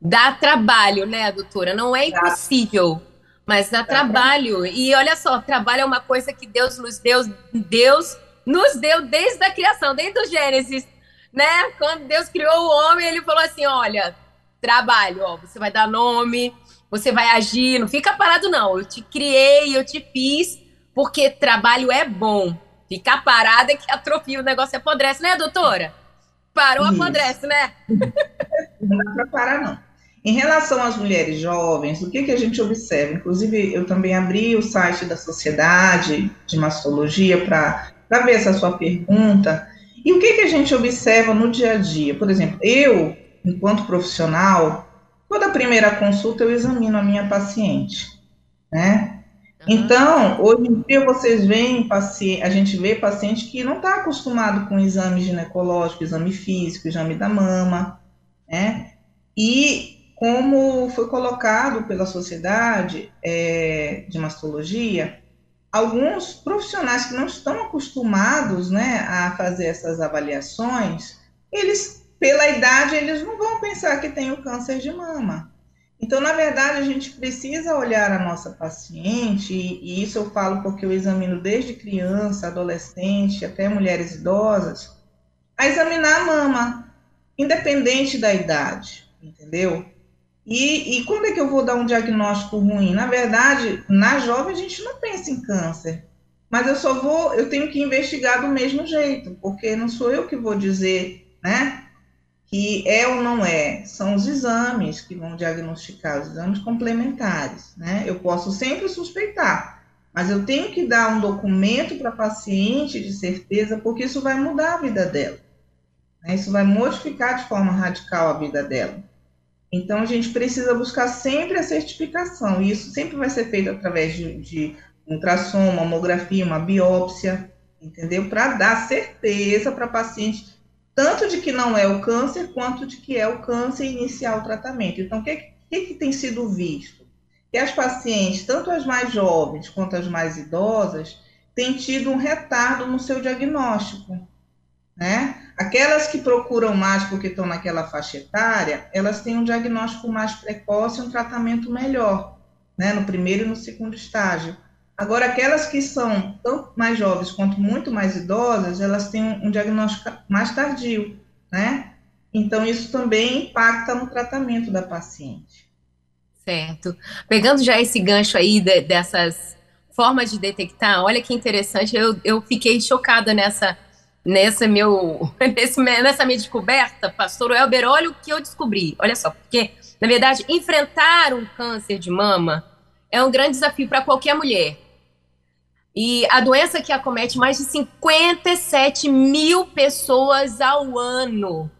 [SPEAKER 3] Dá trabalho, né, doutora? Não é impossível, mas dá, trabalho. E olha só, trabalho é uma coisa que Deus nos deu, Deus nos deu desde a criação, desde o Gênesis, né? Quando Deus criou o homem, ele falou assim: olha, trabalho, ó, você vai dar nome, você vai agir, não fica parado, não. Eu te criei, eu te fiz, porque trabalho é bom. Ficar parado é que atrofia, o negócio apodrece, né, doutora? Parou, Isso. apodrece, né?
[SPEAKER 4] Não dá para parar, não. Em relação às mulheres jovens, o que, que a gente observa? Inclusive, eu também abri o site da Sociedade de Mastologia para ver essa sua pergunta. E o que, que a gente observa no dia a dia? Por exemplo, eu, enquanto profissional, toda primeira consulta eu examino a minha paciente, né? Então, hoje em dia vocês veem paciente, a gente vê paciente que não está acostumado com exame ginecológico, exame físico, exame da mama, né? E como foi colocado pela sociedade é, de mastologia, alguns profissionais que não estão acostumados, né, a fazer essas avaliações, eles, pela idade, eles não vão pensar que tem o câncer de mama. Então, na verdade, a gente precisa olhar a nossa paciente, e isso eu falo porque eu examino desde criança, adolescente, até mulheres idosas, a examinar a mama, independente da idade, entendeu? E, e quando é que eu vou dar um diagnóstico ruim? Na verdade, na jovem a gente não pensa em câncer, mas eu só vou, eu tenho que investigar do mesmo jeito, porque não sou eu que vou dizer, né? Que é ou não é, são os exames que vão diagnosticar, os exames complementares, né? Eu posso sempre suspeitar, mas eu tenho que dar um documento para a paciente de certeza, porque isso vai mudar a vida dela. Né? Isso vai modificar de forma radical a vida dela. Então, a gente precisa buscar sempre a certificação, e isso sempre vai ser feito através de, de ultrassom, mamografia, uma biópsia, entendeu? Para dar certeza para a paciente tanto de que não é o câncer, quanto de que é o câncer e iniciar o tratamento. Então, o que, que, que tem sido visto? Que as pacientes, tanto as mais jovens quanto as mais idosas, têm tido um retardo no seu diagnóstico, né? Aquelas que procuram mais porque estão naquela faixa etária, elas têm um diagnóstico mais precoce e um tratamento melhor, né? No primeiro e no segundo estágio. Agora, aquelas que são tanto mais jovens quanto muito mais idosas, elas têm um diagnóstico mais tardio, né? Então, isso também impacta no tratamento da paciente.
[SPEAKER 3] Certo. Pegando já esse gancho aí de, dessas formas de detectar, olha que interessante, eu, eu fiquei chocada nessa, nessa, meu, (laughs) nesse, nessa minha descoberta, pastor Elber, olha o que eu descobri. Olha só, porque, na verdade, enfrentar um câncer de mama é um grande desafio para qualquer mulher. E a doença que acomete mais de 57 mil pessoas ao ano.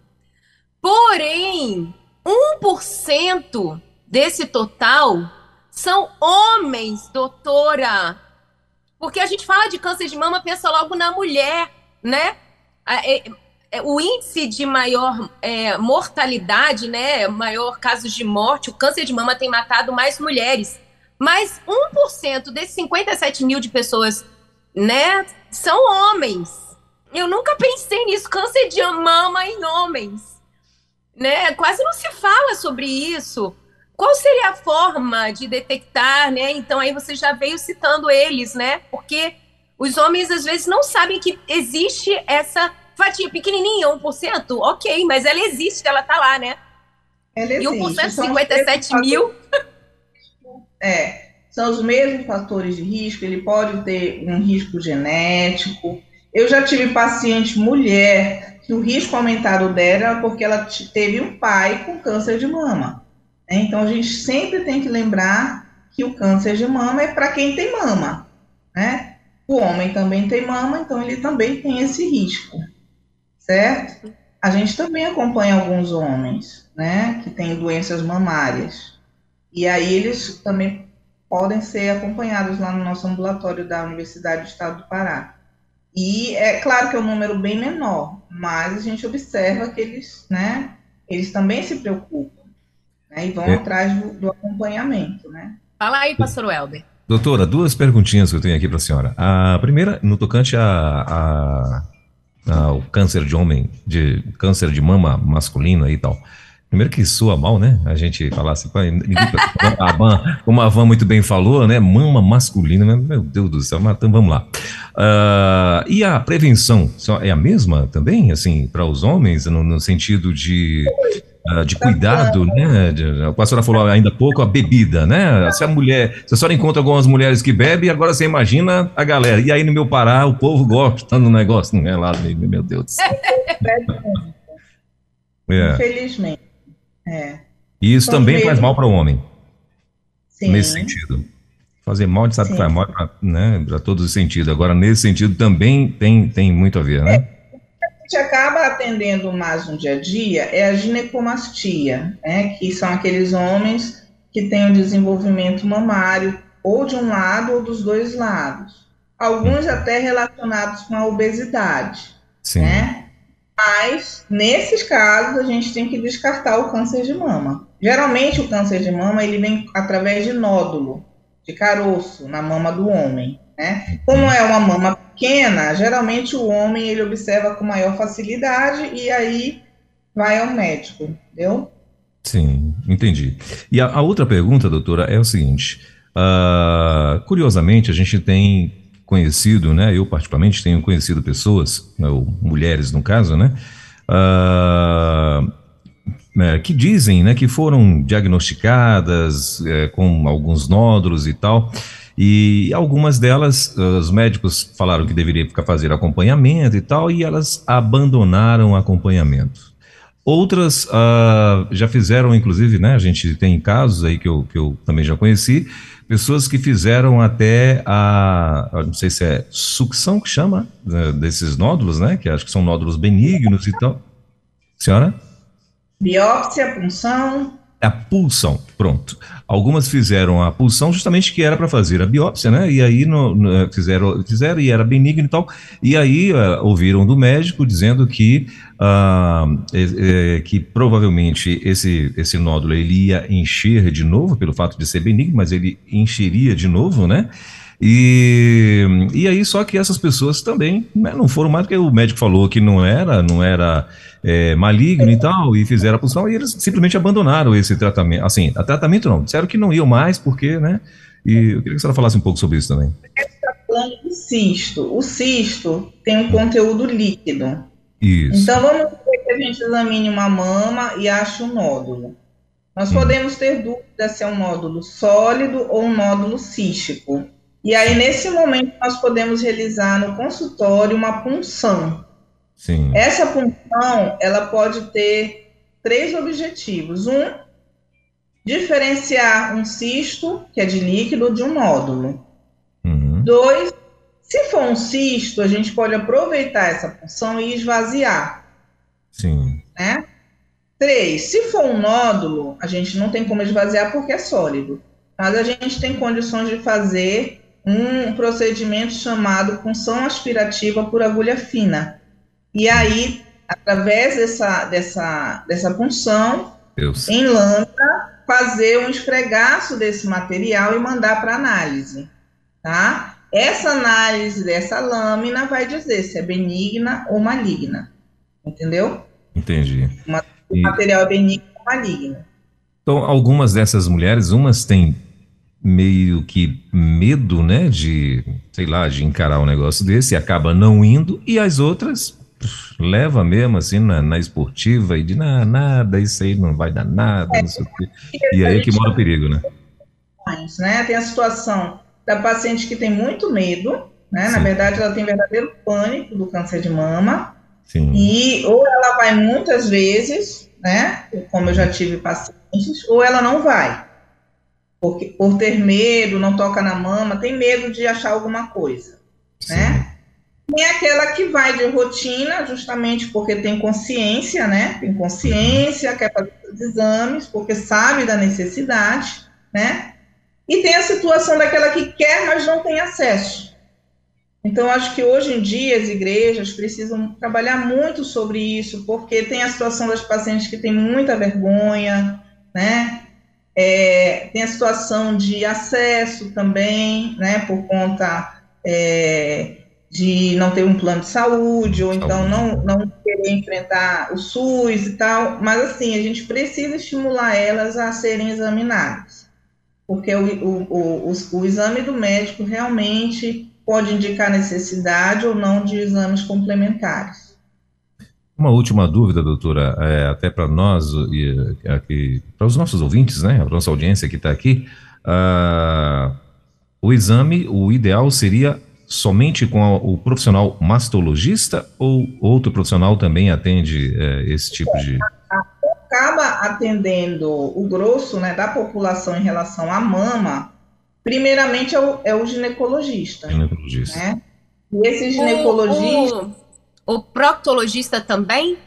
[SPEAKER 3] Porém, 1% desse total são homens, doutora. Porque a gente fala de câncer de mama, pensa logo na mulher, né? É, é, o índice de maior é, mortalidade, né? Maior casos de morte, o câncer de mama tem matado mais mulheres. Mas 1% desses 57 mil de pessoas, né, são homens. Eu nunca pensei nisso, câncer de mama em homens. né? Quase não se fala sobre isso. Qual seria a forma de detectar, né? Então aí você já veio citando eles, né? Porque os homens às vezes não sabem que existe essa fatia pequenininha, 1%, ok, mas ela existe, ela tá lá, né?
[SPEAKER 4] Ela existe.
[SPEAKER 3] E 1% de 57 mil.
[SPEAKER 4] É, são os mesmos fatores de risco, ele pode ter um risco genético. Eu já tive paciente mulher que o risco aumentado dela era porque ela teve um pai com câncer de mama. Né? Então, a gente sempre tem que lembrar que o câncer de mama é para quem tem mama, né? O homem também tem mama, então ele também tem esse risco, certo? A gente também acompanha alguns homens, né, que têm doenças mamárias. E aí eles também podem ser acompanhados lá no nosso ambulatório da Universidade do Estado do Pará. E é claro que é um número bem menor, mas a gente observa que eles, né, eles também se preocupam né, e vão é. atrás do, do, acompanhamento, né?
[SPEAKER 3] Fala aí, pastor Welber.
[SPEAKER 2] Doutora, duas perguntinhas que eu tenho aqui para a senhora. A primeira, no tocante a, a, a, o câncer de homem, de câncer de mama masculino aí e tal. Primeiro que soa mal, né? A gente falar assim, a Van, como a Van muito bem falou, né? Mama masculina, meu Deus do céu, mas então vamos lá. Uh, e a prevenção é a mesma também, assim, para os homens, no, no sentido de ah, de cuidado, né? A pastora falou ainda há pouco a bebida, né? Se a mulher, se a senhora encontra algumas mulheres que bebem, agora você imagina a galera. E aí no meu Pará, o povo gosta do negócio, não é lá, meu Deus do céu. (laughs)
[SPEAKER 4] é. Infelizmente. É.
[SPEAKER 2] E isso também faz mal para o homem. Sim. Nesse sentido. Fazer mal, a gente sabe Sim. que faz mal para né, todos os sentidos. Agora, nesse sentido, também tem, tem muito a ver, né? É
[SPEAKER 4] gente acaba atendendo mais no dia a dia é a ginecomastia, né, que são aqueles homens que têm um desenvolvimento mamário ou de um lado ou dos dois lados. Alguns até relacionados com a obesidade, Sim. né? Mas, nesses casos, a gente tem que descartar o câncer de mama. Geralmente, o câncer de mama, ele vem através de nódulo, de caroço, na mama do homem, né? Como é uma mama pequena, geralmente o homem ele observa com maior facilidade e aí vai ao médico, entendeu?
[SPEAKER 2] Sim, entendi. E a, a outra pergunta, doutora, é o seguinte: uh, curiosamente, a gente tem conhecido, né? Eu particularmente tenho conhecido pessoas, né, ou mulheres no caso, né? Uh, é, que dizem, né, que foram diagnosticadas é, com alguns nódulos e tal. E algumas delas, os médicos falaram que deveria ficar fazer acompanhamento e tal, e elas abandonaram o acompanhamento. Outras uh, já fizeram, inclusive, né? A gente tem casos aí que eu, que eu também já conheci, pessoas que fizeram até a, não sei se é sucção que chama, né, desses nódulos, né? Que acho que são nódulos benignos e tal. Senhora?
[SPEAKER 4] Biópsia, punção.
[SPEAKER 2] A pulsão, pronto. Algumas fizeram a pulsão justamente que era para fazer a biópsia, né? E aí no, no, fizeram, fizeram e era benigno e tal. E aí uh, ouviram do médico dizendo que, uh, é, é, que provavelmente esse, esse nódulo ele ia encher de novo, pelo fato de ser benigno, mas ele encheria de novo, né? E, e aí, só que essas pessoas também né, não foram mais, porque o médico falou que não era, não era é, maligno e tal, e fizeram a punção, e eles simplesmente abandonaram esse tratamento. Assim, a tratamento não, disseram que não iam mais, porque, né? E eu queria que a senhora falasse um pouco sobre isso também.
[SPEAKER 4] está falando do cisto. O cisto tem um conteúdo líquido.
[SPEAKER 2] Isso.
[SPEAKER 4] Então vamos ver que a gente examine uma mama e ache um nódulo. Nós hum. podemos ter dúvida se é um nódulo sólido ou um nódulo cístico. E aí, nesse momento, nós podemos realizar no consultório uma punção.
[SPEAKER 2] Sim.
[SPEAKER 4] Essa punção, ela pode ter três objetivos. Um, diferenciar um cisto, que é de líquido, de um nódulo. Uhum. Dois, se for um cisto, a gente pode aproveitar essa punção e esvaziar.
[SPEAKER 2] Sim.
[SPEAKER 4] Né? Três, se for um nódulo, a gente não tem como esvaziar porque é sólido. Mas a gente tem condições de fazer um procedimento chamado punção aspirativa por agulha fina. E aí, através dessa, dessa, dessa punção, Deus. em lâmina, fazer um esfregaço desse material e mandar para análise, tá? Essa análise dessa lâmina vai dizer se é benigna ou maligna, entendeu?
[SPEAKER 2] Entendi.
[SPEAKER 4] E... material é benigno ou maligno.
[SPEAKER 2] Então, algumas dessas mulheres, umas têm meio que medo, né, de, sei lá, de encarar um negócio desse e acaba não indo, e as outras leva mesmo assim na, na esportiva e de na, nada, isso aí não vai dar nada, é, não sei o quê. E aí é que mora o perigo, né?
[SPEAKER 4] né? Tem a situação da paciente que tem muito medo, né? Na verdade, ela tem verdadeiro pânico do câncer de mama. Sim. E ou ela vai muitas vezes, né? Como eu já tive pacientes, ou ela não vai. Porque, por ter medo, não toca na mama, tem medo de achar alguma coisa, Sim. né? Tem aquela que vai de rotina, justamente porque tem consciência, né? Tem consciência, quer fazer os exames, porque sabe da necessidade, né? E tem a situação daquela que quer, mas não tem acesso. Então, acho que hoje em dia as igrejas precisam trabalhar muito sobre isso, porque tem a situação das pacientes que têm muita vergonha, né? É, tem a situação de acesso também, né? Por conta é, de não ter um plano de saúde, ou então não, não querer enfrentar o SUS e tal. Mas, assim, a gente precisa estimular elas a serem examinadas porque o, o, o, o, o exame do médico realmente pode indicar necessidade ou não de exames complementares.
[SPEAKER 2] Uma última dúvida, doutora, é, até para nós e aqui para os nossos ouvintes, né, a nossa audiência que está aqui, uh, o exame, o ideal seria somente com a, o profissional mastologista ou outro profissional também atende é, esse tipo de
[SPEAKER 4] acaba atendendo o grosso né, da população em relação à mama, primeiramente é o, é o ginecologista. Ginecologista. Né? E esse ginecologista.
[SPEAKER 3] O, o, o proctologista também?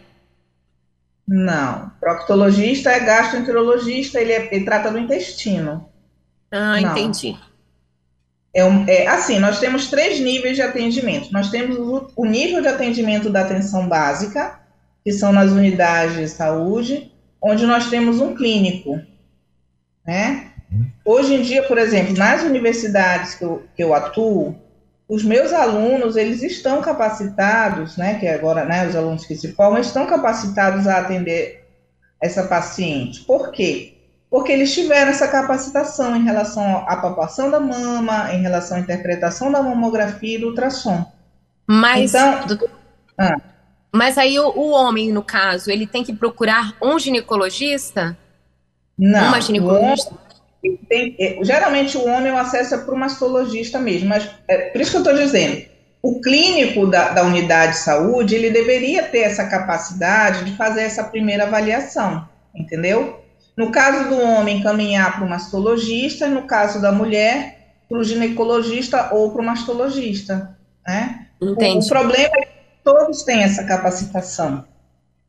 [SPEAKER 4] Não. Proctologista é gastroenterologista, ele, é, ele trata do intestino.
[SPEAKER 3] Ah, Não. entendi.
[SPEAKER 4] É, um, é, assim, nós temos três níveis de atendimento. Nós temos o, o nível de atendimento da atenção básica, que são nas unidades de saúde, onde nós temos um clínico, né? Hoje em dia, por exemplo, nas universidades que eu, que eu atuo, os meus alunos, eles estão capacitados, né, que agora, né, os alunos que se formam, estão capacitados a atender essa paciente. Por quê? Porque eles tiveram essa capacitação em relação à palpação da mama, em relação à interpretação da mamografia e do ultrassom.
[SPEAKER 3] Mas, então, do... ah, mas aí o, o, homem, no caso, ele tem que procurar um ginecologista?
[SPEAKER 4] Não. Uma ginecologista? Tem, é, geralmente o homem o acessa para o mastologista mesmo, mas é por isso que eu estou dizendo. O clínico da, da unidade de saúde, ele deveria ter essa capacidade de fazer essa primeira avaliação, entendeu? No caso do homem, caminhar para o mastologista, no caso da mulher, para o ginecologista ou para o mastologista, né? Entendi. O, o problema é todos têm essa capacitação,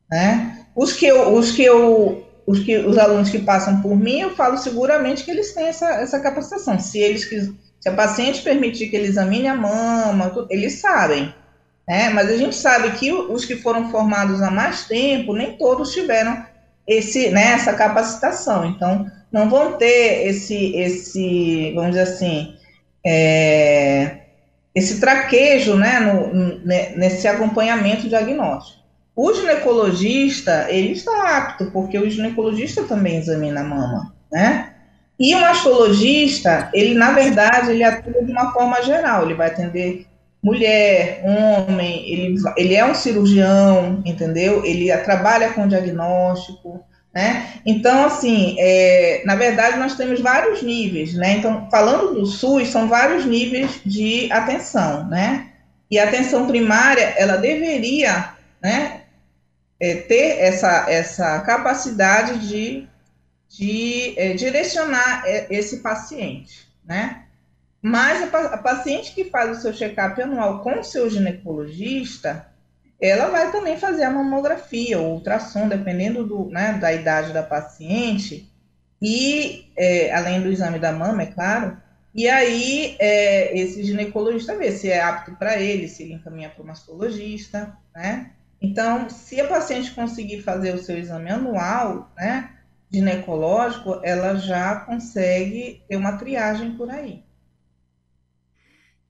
[SPEAKER 4] né? Os que eu, os que eu, os que os alunos que passam por mim, eu falo seguramente que eles têm essa, essa capacitação. Se eles se a paciente permitir que ele examine a mama, eles sabem, né? Mas a gente sabe que os que foram formados há mais tempo, nem todos tiveram esse, né, essa capacitação. Então, não vão ter esse, esse, vamos dizer assim, é, esse traquejo né, no, nesse acompanhamento diagnóstico. O ginecologista, ele está apto, porque o ginecologista também examina a mama, né? E o mastologista, ele, na verdade, ele atua de uma forma geral, ele vai atender mulher, homem, ele, ele é um cirurgião, entendeu? Ele trabalha com diagnóstico, né? Então, assim, é, na verdade, nós temos vários níveis, né? Então, falando do SUS, são vários níveis de atenção, né? E a atenção primária, ela deveria, né, é, ter essa, essa capacidade de, de é, direcionar é, esse paciente, né? Mas a, paciente que faz o seu check-up anual com o seu ginecologista, ela vai também fazer a mamografia, o ultrassom, dependendo do, né, da idade da paciente, e é, além do exame da mama, é claro, e aí é, esse ginecologista vê se é apto para ele, se ele encaminha para o mastologista, né? Então, se a paciente conseguir fazer o seu exame anual, né, ginecológico, ela já consegue ter uma triagem por aí.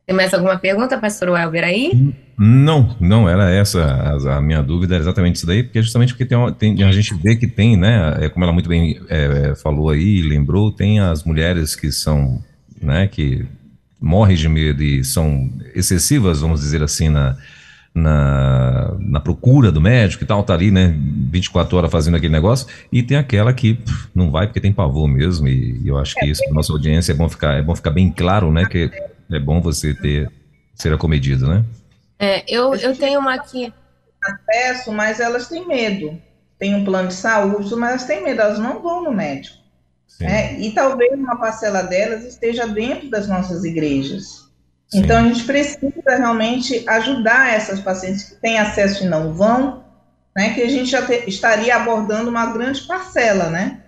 [SPEAKER 3] Tem mais alguma pergunta, pastor Welber, aí?
[SPEAKER 2] Não, não, era essa a, a, minha dúvida, era exatamente isso daí, porque justamente porque tem, tem a gente vê que tem, né, é, como ela muito bem é, falou aí, lembrou, tem as mulheres que são, né, que morrem de medo e são excessivas, vamos dizer assim, na, na, na procura do médico e tal, tá ali, né, 24 horas fazendo aquele negócio, e tem aquela que pff, não vai porque tem pavor mesmo, e, e eu acho que isso para nossa audiência é bom ficar, é bom ficar bem claro, né, que é bom você ter, ser acomedido, né?
[SPEAKER 3] É, eu, eu tenho uma aqui.
[SPEAKER 4] Acesso, mas elas têm medo. Tem um plano de saúde, mas elas têm medo, elas não vão no médico. É, e talvez uma parcela delas esteja dentro das nossas igrejas. Sim. Então a gente precisa realmente ajudar essas pacientes que têm acesso e não vão, né? Que a gente já te, estaria abordando uma grande parcela, né?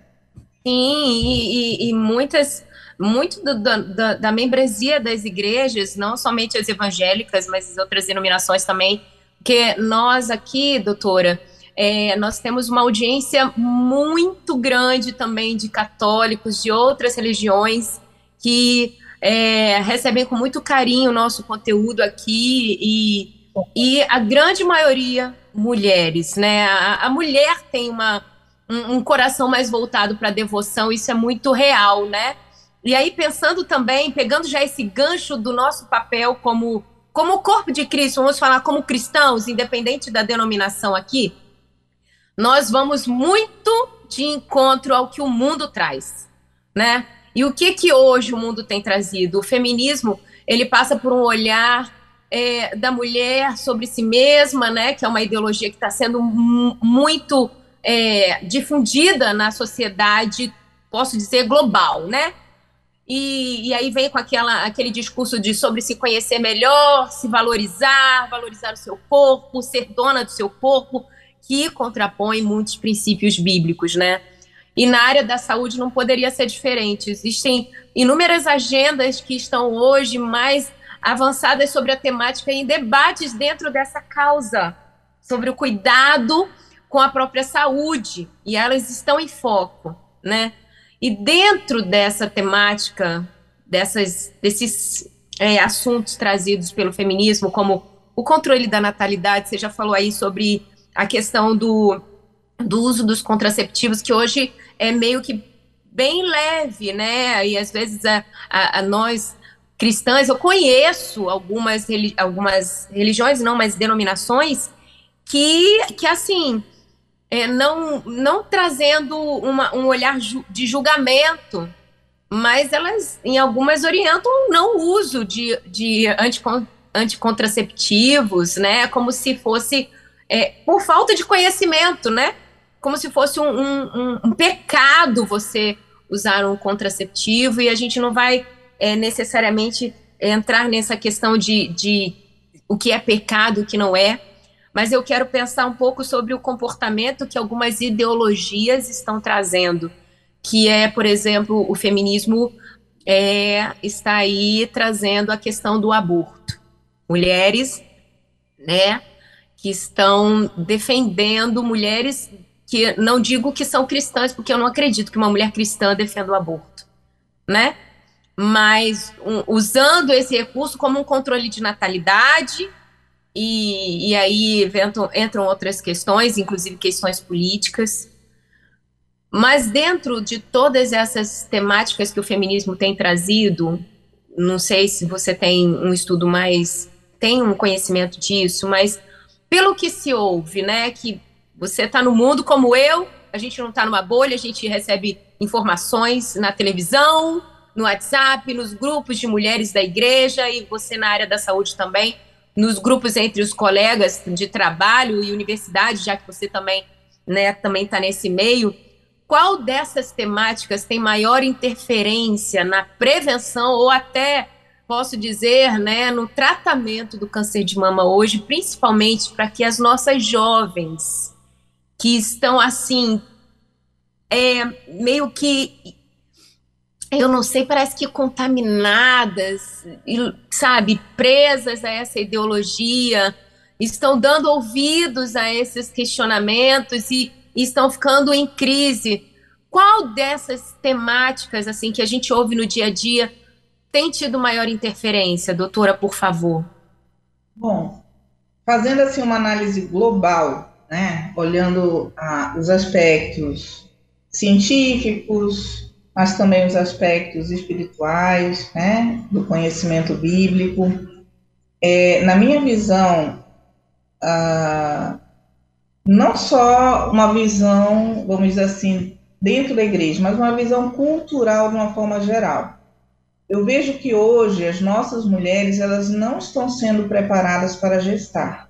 [SPEAKER 3] Sim, e, e, e muitas muito do, do, da membresia das igrejas, não somente as evangélicas, mas as outras denominações também, que nós aqui, doutora, é, nós temos uma audiência muito grande também de católicos, de outras religiões, que é, recebem com muito carinho o nosso conteúdo aqui e, e a grande maioria mulheres, né? A, a mulher tem uma, um, um coração mais voltado para a devoção, isso é muito real, né? E aí, pensando também, pegando já esse gancho do nosso papel como, como corpo de Cristo, vamos falar como cristãos, independente da denominação aqui, nós vamos muito de encontro ao que o mundo traz, né? E o que que hoje o mundo tem trazido? O feminismo, ele passa por um olhar é, da mulher sobre si mesma, né? Que é uma ideologia que está sendo muito é, difundida na sociedade, posso dizer, global, né? E, e, aí vem com aquela, aquele discurso de sobre se conhecer melhor, se valorizar, valorizar o seu corpo, ser dona do seu corpo, que contrapõe muitos princípios bíblicos, né? E na área da saúde não poderia ser diferente. Existem inúmeras agendas que estão hoje mais avançadas sobre a temática em debates dentro dessa causa, sobre o cuidado com a própria saúde, e elas estão em foco, né? E dentro dessa temática, dessas, desses é, assuntos trazidos pelo feminismo, como o controle da natalidade, você já falou aí sobre a questão do, do uso dos contraceptivos, que hoje é meio que bem leve, né? E às vezes a, a, a nós cristãs, eu conheço algumas, algumas religiões, não, mas denominações, que, que assim, é, não, não trazendo uma, um olhar ju de julgamento, mas elas, em algumas, orientam não uso de, de anticon anticontraceptivos, né? Como se fosse é, por falta de conhecimento, né? Como se fosse um, um, um, pecado você usar um contraceptivo e a gente não vai é, necessariamente entrar nessa questão de, de o que é pecado, o que não é, mas eu quero pensar um pouco sobre o comportamento que algumas ideologias estão trazendo, que é, por exemplo, o feminismo é, está aí trazendo a questão do aborto. Mulheres, né, que estão defendendo mulheres que não digo que são cristãs, porque eu não acredito que uma mulher cristã defenda o aborto, né? Mas um, usando esse recurso como um controle de natalidade, e, e aí entram, entram outras questões, inclusive questões políticas. Mas dentro de todas essas temáticas que o feminismo tem trazido, não sei se você tem um estudo mais, tem um conhecimento disso, mas pelo que se ouve, né, que você está no mundo como eu, a gente não está numa bolha, a gente recebe informações na televisão, no WhatsApp, nos grupos de mulheres da igreja e você na área da saúde também nos grupos entre os colegas de trabalho e universidade, já que você também né, também está nesse meio, qual dessas temáticas tem maior interferência na prevenção ou até posso dizer, né, no tratamento do câncer de mama hoje, principalmente para que as nossas jovens que estão assim é, meio que eu não sei, parece que contaminadas, sabe, presas a essa ideologia, estão dando ouvidos a esses questionamentos e, estão ficando em crise. Qual dessas temáticas assim que a gente ouve no dia a dia tem tido maior interferência, doutora, por favor?
[SPEAKER 4] Bom, fazendo assim uma análise global, né, olhando os aspectos científicos, mas também os aspectos espirituais, né, do conhecimento bíblico, é, na minha visão, ah, não só uma visão, vamos dizer assim, dentro da igreja, mas uma visão cultural de uma forma geral. Eu vejo que hoje as nossas mulheres elas não estão sendo preparadas para gestar.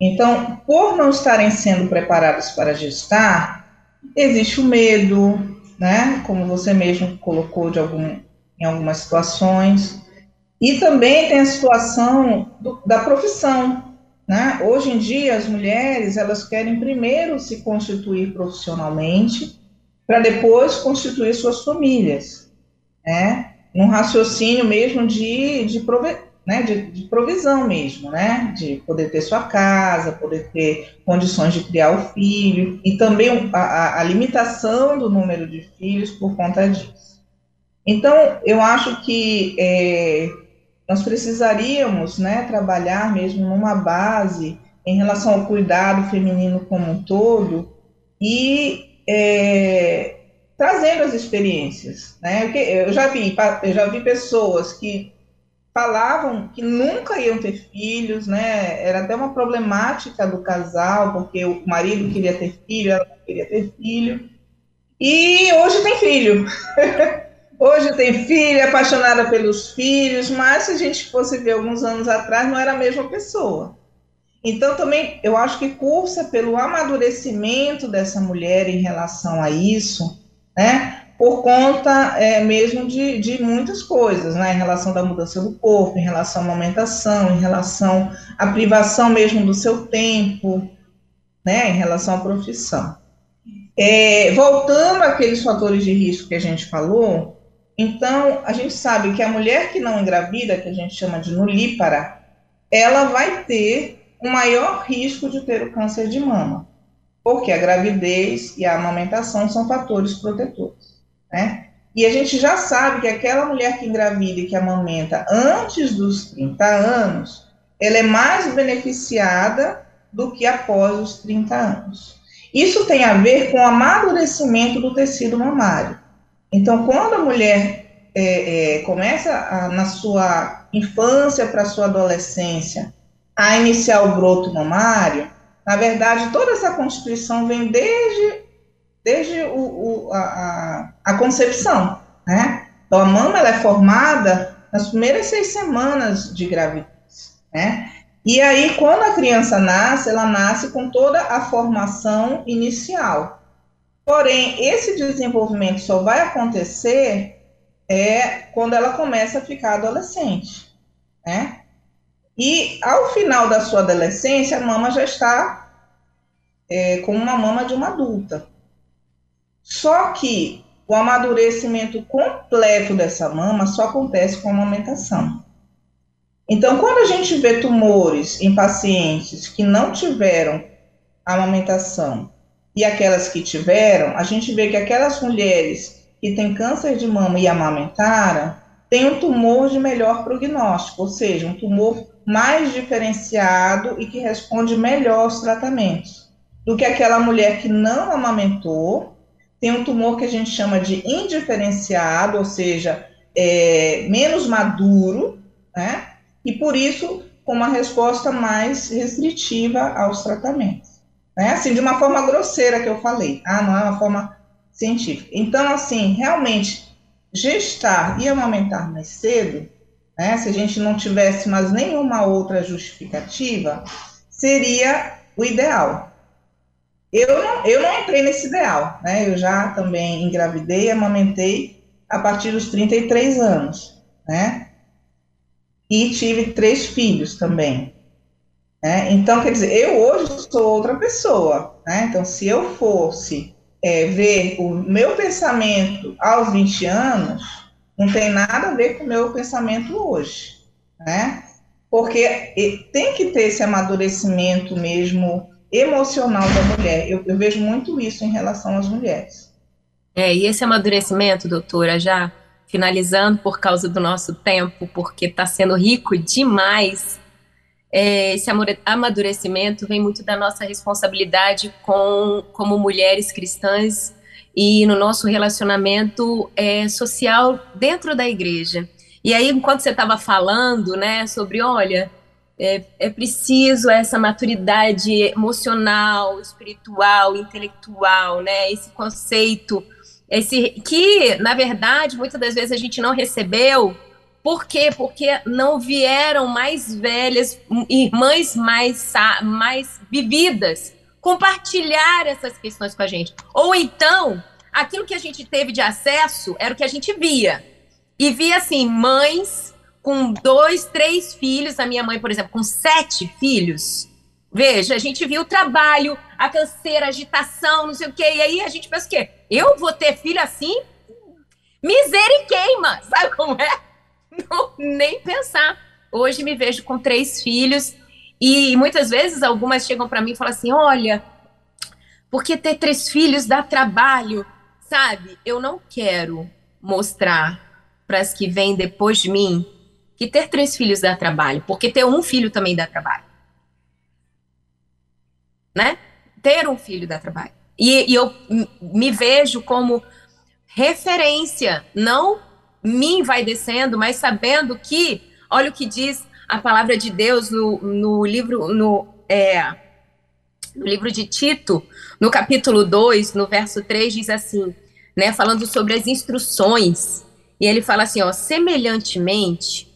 [SPEAKER 4] Então, por não estarem sendo preparadas para gestar, existe o medo, né? Como você mesmo colocou de algum, em algumas situações. E também tem a situação do, da profissão. Né? Hoje em dia, as mulheres elas querem primeiro se constituir profissionalmente para depois constituir suas famílias. Né? Num raciocínio mesmo de, de, né? de, de provisão mesmo, né? de poder ter sua casa, poder ter condições de criar o filho, e também a, a limitação do número de filhos por conta disso. Então, eu acho que é, nós precisaríamos né, trabalhar mesmo numa base em relação ao cuidado feminino como um todo e é, trazendo as experiências. Né? Eu já vi, eu já vi pessoas que falavam que nunca iam ter filhos, né? Era até uma problemática do casal, porque o marido queria ter filho, ela queria ter filho. E hoje tem filho. (laughs) Hoje tem filha, é apaixonada pelos filhos, mas se a gente fosse ver alguns anos atrás, não era a mesma pessoa. Então, também, eu acho que cursa pelo amadurecimento dessa mulher em relação a isso, né? Por conta é, mesmo de, de muitas coisas, né? Em relação da mudança do corpo, em relação à amamentação, em relação à privação mesmo do seu tempo, né? Em relação à profissão. É, voltando àqueles fatores de risco que a gente falou, então, a gente sabe que a mulher que não engravida, que a gente chama de nulípara, ela vai ter um maior risco de ter o câncer de mama, porque a gravidez e a amamentação são fatores protetores, né? E a gente já sabe que aquela mulher que engravida e que amamenta antes dos 30 anos, ela é mais beneficiada do que após os 30 anos. Isso tem a ver com o amadurecimento do tecido mamário. Então, quando a mulher é, é, começa a, na sua infância para sua adolescência a iniciar o broto mamário, na verdade, toda essa constituição vem desde, desde o, o, a, a, concepção, né? Então, a mama ela é formada nas primeiras seis semanas de gravidez, né? E aí, quando a criança nasce, ela nasce com toda a formação inicial. Porém, esse desenvolvimento só vai acontecer é quando ela começa a ficar adolescente, né? E ao final da sua adolescência, a mama já está é, com uma mama de uma adulta. Só que o amadurecimento completo dessa mama só acontece com a amamentação. Então, quando a gente vê tumores em pacientes que não tiveram amamentação e aquelas que tiveram, a gente vê que aquelas mulheres que têm câncer de mama e amamentaram têm um tumor de melhor prognóstico, ou seja, um tumor mais diferenciado e que responde melhor aos tratamentos, do que aquela mulher que não amamentou, tem um tumor que a gente chama de indiferenciado, ou seja, é, menos maduro, né? E por isso, com uma resposta mais restritiva aos tratamentos né? Assim, de uma forma grosseira que eu falei, ah, não é uma forma científica. Então, assim, realmente, gestar e amamentar mais cedo, né, se a gente não tivesse mais nenhuma outra justificativa, seria o ideal. Eu não, eu não entrei nesse ideal, né? Eu já também engravidei e amamentei a partir dos 33 anos, né? E tive três filhos também. Né? Então, quer dizer, eu hoje sou outra pessoa. Né? Então, se eu fosse é, ver o meu pensamento aos 20 anos, não tem nada a ver com o meu pensamento hoje. Né? Porque tem que ter esse amadurecimento mesmo emocional da mulher. Eu, eu vejo muito isso em relação às mulheres.
[SPEAKER 3] É, e esse amadurecimento, doutora, já finalizando por causa do nosso tempo, porque está sendo rico demais. É, esse amadurecimento vem muito da nossa responsabilidade com, como mulheres cristãs e no nosso relacionamento é, social dentro da igreja. E aí, enquanto você estava falando, né, sobre, olha, é, é preciso essa maturidade emocional, espiritual, intelectual, né, esse conceito esse que, na verdade, muitas das vezes a gente não recebeu. Por quê? Porque não vieram mais velhas, irmãs mais, mais vividas, compartilhar essas questões com a gente. Ou então, aquilo que a gente teve de acesso era o que a gente via. E via, assim, mães com dois, três filhos. A minha mãe, por exemplo, com sete filhos. Veja, a gente viu o trabalho, a canseira, a agitação, não sei o quê. E aí a gente pensa o quê? Eu vou ter filho assim? Miseriqueima, sabe como é? Não, nem pensar. Hoje me vejo com três filhos e muitas vezes algumas chegam para mim e falam assim: olha, porque ter três filhos dá trabalho, sabe? Eu não quero mostrar para as que vêm depois de mim que ter três filhos dá trabalho, porque ter um filho também dá trabalho. Né? Ter um filho dá trabalho. E, e eu me vejo como referência, não me descendo, mas sabendo que, olha o que diz a palavra de Deus no, no livro, no, é, no livro de Tito, no capítulo 2, no verso 3, diz assim, né, falando sobre as instruções, e ele fala assim, ó, semelhantemente,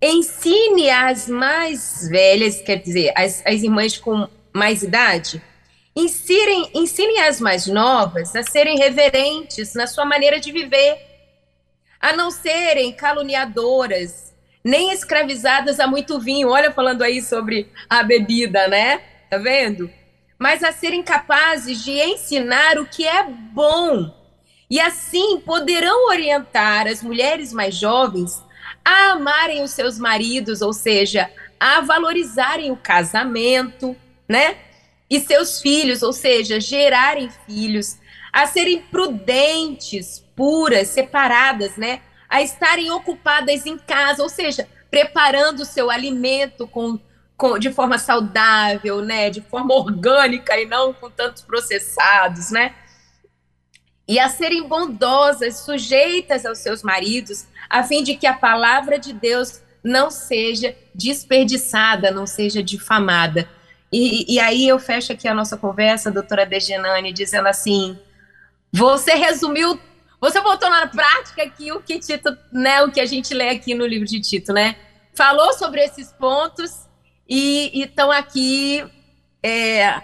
[SPEAKER 3] ensine as mais velhas, quer dizer, as, as irmãs com mais idade, Ensinem, ensinem as mais novas a serem reverentes na sua maneira de viver, a não serem caluniadoras, nem escravizadas a muito vinho. Olha, falando aí sobre a bebida, né? Tá vendo? Mas a serem capazes de ensinar o que é bom. E assim poderão orientar as mulheres mais jovens a amarem os seus maridos, ou seja, a valorizarem o casamento, né? e seus filhos, ou seja, gerarem filhos, a serem prudentes, puras, separadas, né? A estarem ocupadas em casa, ou seja, preparando o seu alimento com, com, de forma saudável, né? De forma orgânica e não com tantos processados, né? E a serem bondosas, sujeitas aos seus maridos, a fim de que a palavra de Deus não seja desperdiçada, não seja difamada. E, e aí eu fecho aqui a nossa conversa, doutora Degenani, dizendo assim: você resumiu, você botou na prática aqui o que Tito, né, o que a gente lê aqui no livro de Tito, né? Falou sobre esses pontos e estão aqui. É,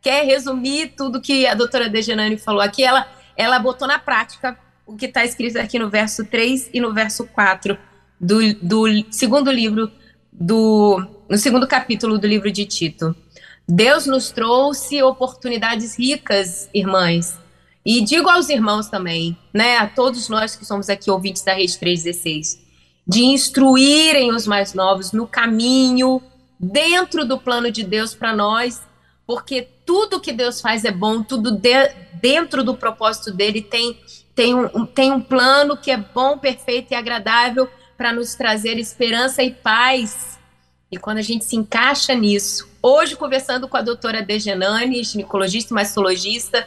[SPEAKER 3] quer resumir tudo que a doutora Degenani falou aqui? Ela, ela botou na prática o que está escrito aqui no verso 3 e no verso 4 do, do segundo livro do no segundo capítulo do livro de Tito. Deus nos trouxe oportunidades ricas, irmãs. E digo aos irmãos também, né, a todos nós que somos aqui ouvintes da Rede 316, de instruírem os mais novos no caminho, dentro do plano de Deus para nós, porque tudo que Deus faz é bom, tudo de, dentro do propósito dele tem, tem, um, tem um plano que é bom, perfeito e agradável para nos trazer esperança e paz e quando a gente se encaixa nisso, hoje conversando com a doutora Degenani, ginecologista e mastologista,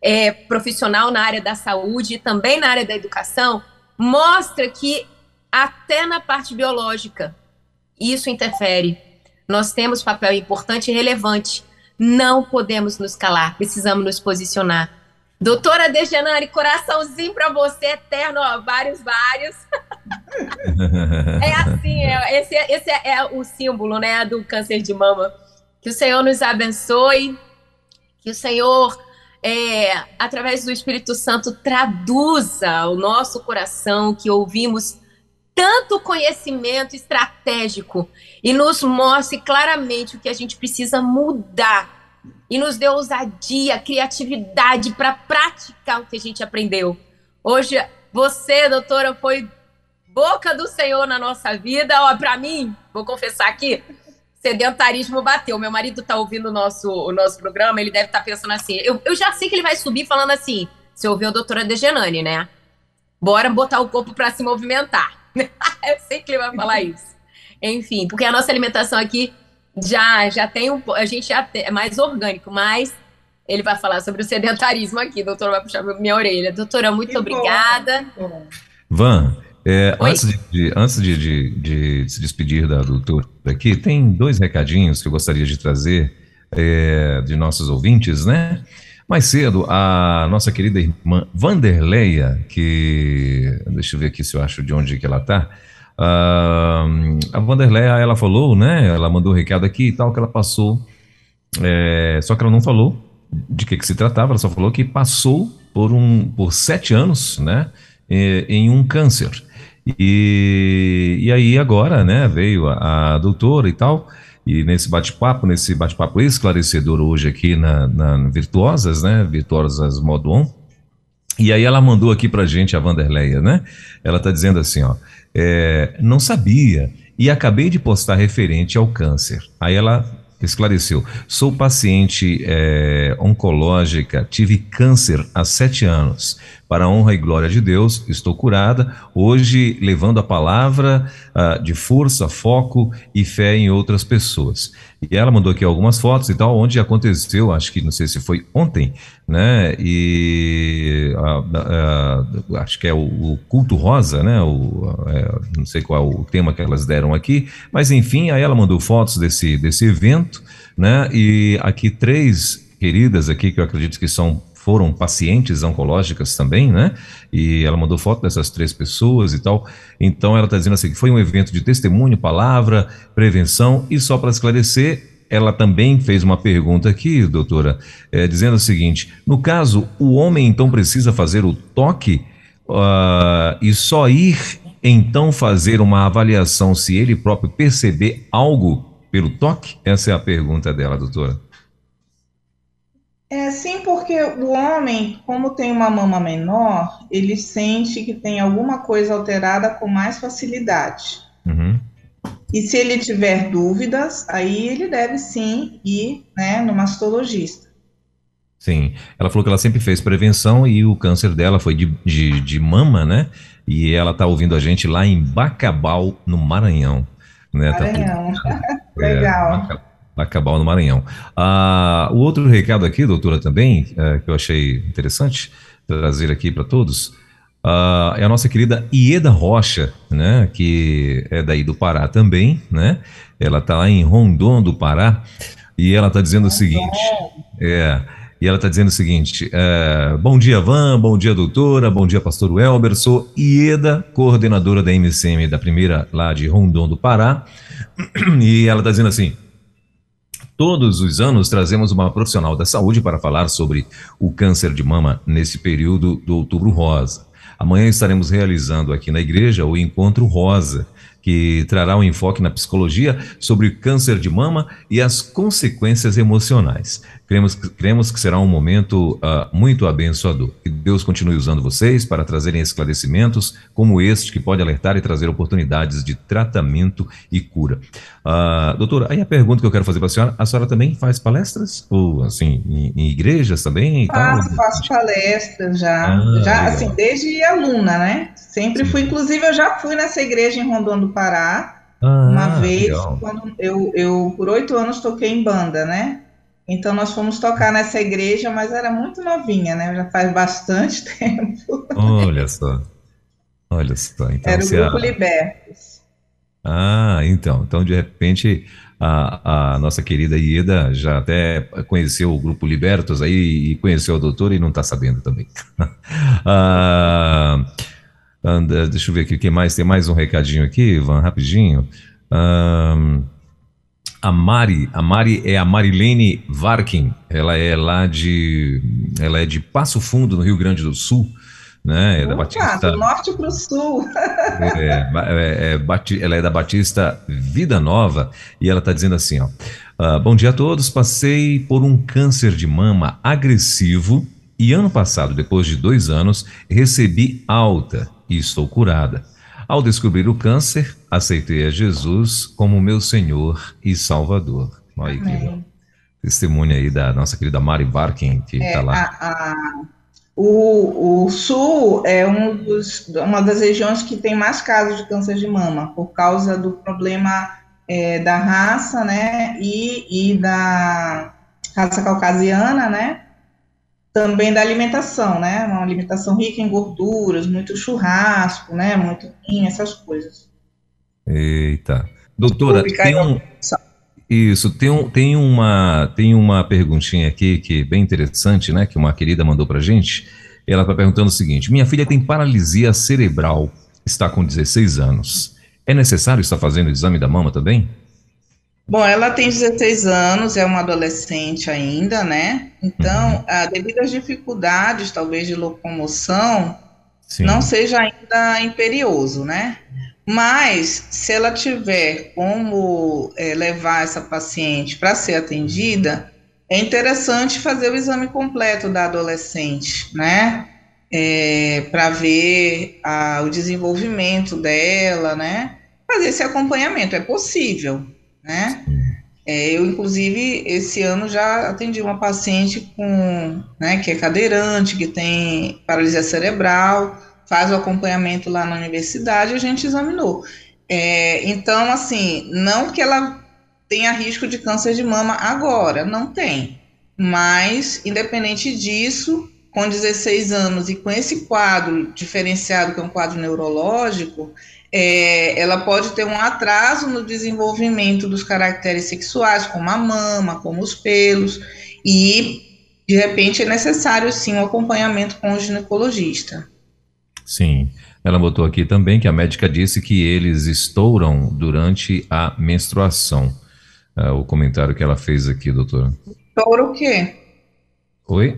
[SPEAKER 3] é, profissional na área da saúde e também na área da educação, mostra que até na parte biológica isso interfere. Nós temos papel importante e relevante. Não podemos nos calar, precisamos nos posicionar. Doutora Dejanani, coraçãozinho para você eterno, ó, vários, vários. é assim, é, esse, esse é, é, o símbolo, né, do câncer de mama. Que o Senhor nos abençoe, que o Senhor, é, através do Espírito Santo, traduza o nosso coração, que ouvimos tanto conhecimento estratégico e nos mostre claramente o que a gente precisa mudar e nos deu ousadia, criatividade para praticar o que a gente aprendeu. Hoje, você, doutora, foi boca do Senhor na nossa vida. Ó, para mim, vou confessar aqui, sedentarismo bateu. Meu marido está ouvindo o nosso, o nosso programa, ele deve estar tá pensando assim. Eu, eu já sei que ele vai subir falando assim: você ouviu a doutora Degenani, né? bora botar o corpo para se movimentar. (laughs) Eu sei que ele vai falar isso. Enfim, porque a nossa alimentação aqui já já tem um a gente já tem, é mais orgânico, mas ele vai falar sobre o sedentarismo aqui, doutora vai puxar minha orelha. Doutora, muito que obrigada. Bom.
[SPEAKER 2] Van, é, antes, de, de antes de, de, de, se despedir da doutora aqui, tem dois recadinhos que eu gostaria de trazer é, de nossos ouvintes, né? Mais cedo, a nossa querida irmã Vanderleia, que. Deixa eu ver aqui se eu acho de onde que ela está. Uh, a Vanderleia, ela falou, né? Ela mandou um recado aqui e tal, que ela passou. É, só que ela não falou de que, que se tratava, ela só falou que passou por, um, por sete anos, né? Em um câncer. E, e aí agora, né, veio a, a doutora e tal, e nesse bate-papo, nesse bate-papo esclarecedor hoje aqui na, na Virtuosas, né, Virtuosas Modo On, e aí ela mandou aqui pra gente a Vanderleia, né, ela tá dizendo assim, ó, é, não sabia e acabei de postar referente ao câncer. Aí ela esclareceu. Sou paciente é, oncológica, tive câncer há sete anos. Para a honra e glória de Deus, estou curada, hoje levando a palavra uh, de força, foco e fé em outras pessoas. E ela mandou aqui algumas fotos e tal, onde aconteceu, acho que não sei se foi ontem, né? E uh, uh, acho que é o, o, culto rosa, né? O, é, não sei qual é o tema que elas deram aqui, mas enfim, aí ela mandou fotos desse, desse evento, né? E aqui três queridas aqui que eu acredito que são foram pacientes oncológicas também, né? E ela mandou foto dessas três pessoas e tal. Então ela está dizendo assim que foi um evento de testemunho, palavra, prevenção e só para esclarecer. Ela também fez uma pergunta aqui, doutora, é, dizendo o seguinte: no caso, o homem então precisa fazer o toque uh, e só ir então fazer uma avaliação se ele próprio perceber algo pelo toque? Essa é a pergunta dela, doutora.
[SPEAKER 4] É sim, porque o homem, como tem uma mama menor, ele sente que tem alguma coisa alterada com mais facilidade. Uhum. E se ele tiver dúvidas, aí ele deve sim ir né, no mastologista.
[SPEAKER 2] Sim, ela falou que ela sempre fez prevenção e o câncer dela foi de, de, de mama, né? E ela está ouvindo a gente lá em Bacabal, no Maranhão. Né?
[SPEAKER 4] Tá Maranhão, tá (laughs) legal.
[SPEAKER 2] É, Acabal no Maranhão. Ah, o outro recado aqui, doutora, também, é, que eu achei interessante trazer aqui para todos, ah, é a nossa querida Ieda Rocha, né, que é daí do Pará também, né? Ela está lá em Rondon do Pará e ela está dizendo o seguinte, é, e ela está dizendo o seguinte: é, bom dia, Van, bom dia, doutora, bom dia, pastor Welber. Sou Ieda, coordenadora da MCM da primeira lá de Rondon do Pará. (clears throat) E ela está dizendo assim: Todos os anos trazemos uma profissional da saúde para falar sobre o câncer de mama nesse período do Outubro Rosa. Amanhã estaremos realizando aqui na igreja o Encontro Rosa, que trará um enfoque na psicologia sobre câncer de mama e as consequências emocionais. Cremos, cremos que será um momento uh, muito abençoador. Que Deus continue usando vocês para trazerem esclarecimentos como este, que pode alertar e trazer oportunidades de tratamento e cura. Uh, doutora, aí a pergunta que eu quero fazer para a senhora: a senhora também faz palestras? Ou, assim, em, em igrejas também?
[SPEAKER 4] Faço, faço palestras já. Ah, já, assim, desde aluna, né? Sempre fui, inclusive, eu já fui nessa igreja em Rondon do Pará. Ah, uma vez, legal. quando eu, eu, por oito anos, toquei em banda, né? Então nós fomos tocar nessa igreja, mas era muito novinha, né? Já faz bastante (laughs) tempo.
[SPEAKER 2] Olha só. Olha só. Então,
[SPEAKER 4] era o Grupo a... Libertos.
[SPEAKER 2] Ah, então. Então, de repente, a, a, nossa querida Ieda já até conheceu o Grupo Libertos aí e conheceu a doutora e não está sabendo também. (laughs) ah, deixa eu ver aqui o que mais. Tem mais um recadinho aqui, Ivan, rapidinho. Ah, a Mari, a Mari é a Marilene Varkin, ela é lá de, ela é de Passo Fundo, no Rio Grande do Sul, né? É da
[SPEAKER 4] Batista. Do norte para o sul.
[SPEAKER 2] é, é, é, ela é da Batista Vida Nova e ela está dizendo assim, ó. Uh, bom dia a todos. Passei por um câncer de mama agressivo e ano passado, depois de dois anos, recebi alta e estou curada. Ao descobrir o câncer, aceitei a Jesus como meu Senhor e Salvador. Olha que testemunha aí da nossa querida Mari Varkin, que está é, lá.
[SPEAKER 4] A, a, O, o sul é um dos, uma das regiões que tem mais casos de câncer de mama, por causa do problema é, da raça, né, e, e da raça caucasiana, né, também da alimentação, né, uma alimentação rica em gorduras, muito churrasco, né, muito vinho, essas coisas.
[SPEAKER 2] Eita. Doutora, tem um... Isso, tem, um, tem, uma, tem uma perguntinha aqui que é bem interessante, né, que uma querida mandou pra gente. Ela está perguntando o seguinte: Minha filha tem paralisia cerebral, está com 16 anos. É necessário estar fazendo o exame da mama também?
[SPEAKER 4] Bom, ela tem 16 anos, é uma adolescente ainda, né? Então, uhum. Ah, devido às dificuldades, talvez, de locomoção, Sim. não seja ainda imperioso, né? Mas, se ela tiver como é, levar essa paciente para ser atendida, é interessante fazer o exame completo da adolescente, né? É, para ver a, o desenvolvimento dela, né? Fazer esse acompanhamento, é possível, né? É, eu, inclusive, esse ano já atendi uma paciente com, né, que é cadeirante, que tem paralisia cerebral, faz o acompanhamento lá na universidade, a gente examinou. É, então, assim, não que ela tenha risco de câncer de mama agora, não tem. Mas, independente disso, com 16 anos e com esse quadro diferenciado, que é um quadro neurológico, é, ela pode ter um atraso no desenvolvimento dos caracteres sexuais, como a mama, como os pelos, e de repente é necessário sim um acompanhamento com o ginecologista.
[SPEAKER 2] Sim. Ela botou aqui também que a médica disse que eles estouram durante a menstruação. É, o comentário que ela fez aqui, doutora.
[SPEAKER 4] Estoura o quê?
[SPEAKER 2] Oi?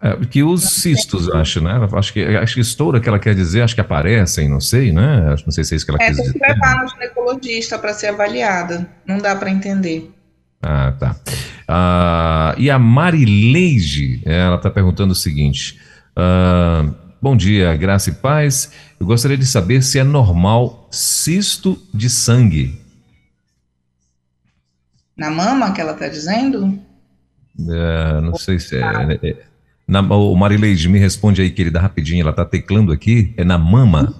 [SPEAKER 2] É, que os cistos, acho, né? Acho que, acho que estoura que ela quer dizer, acho que aparecem, não sei, né? Não sei se é isso que ela
[SPEAKER 4] é,
[SPEAKER 2] quis
[SPEAKER 4] dizer. É, tem que levar no ginecologista para ser avaliada. Não dá para entender.
[SPEAKER 2] Ah, tá. Ah, e a Marileide, ela está perguntando o seguinte. Ah, Bom dia, graça e paz. Eu gostaria de saber se é normal cisto de sangue.
[SPEAKER 4] Na mama que ela está dizendo?
[SPEAKER 2] É, não sei se é. Na, o Marileide, me responde aí, querida, rapidinho. Ela está teclando aqui. É na mama?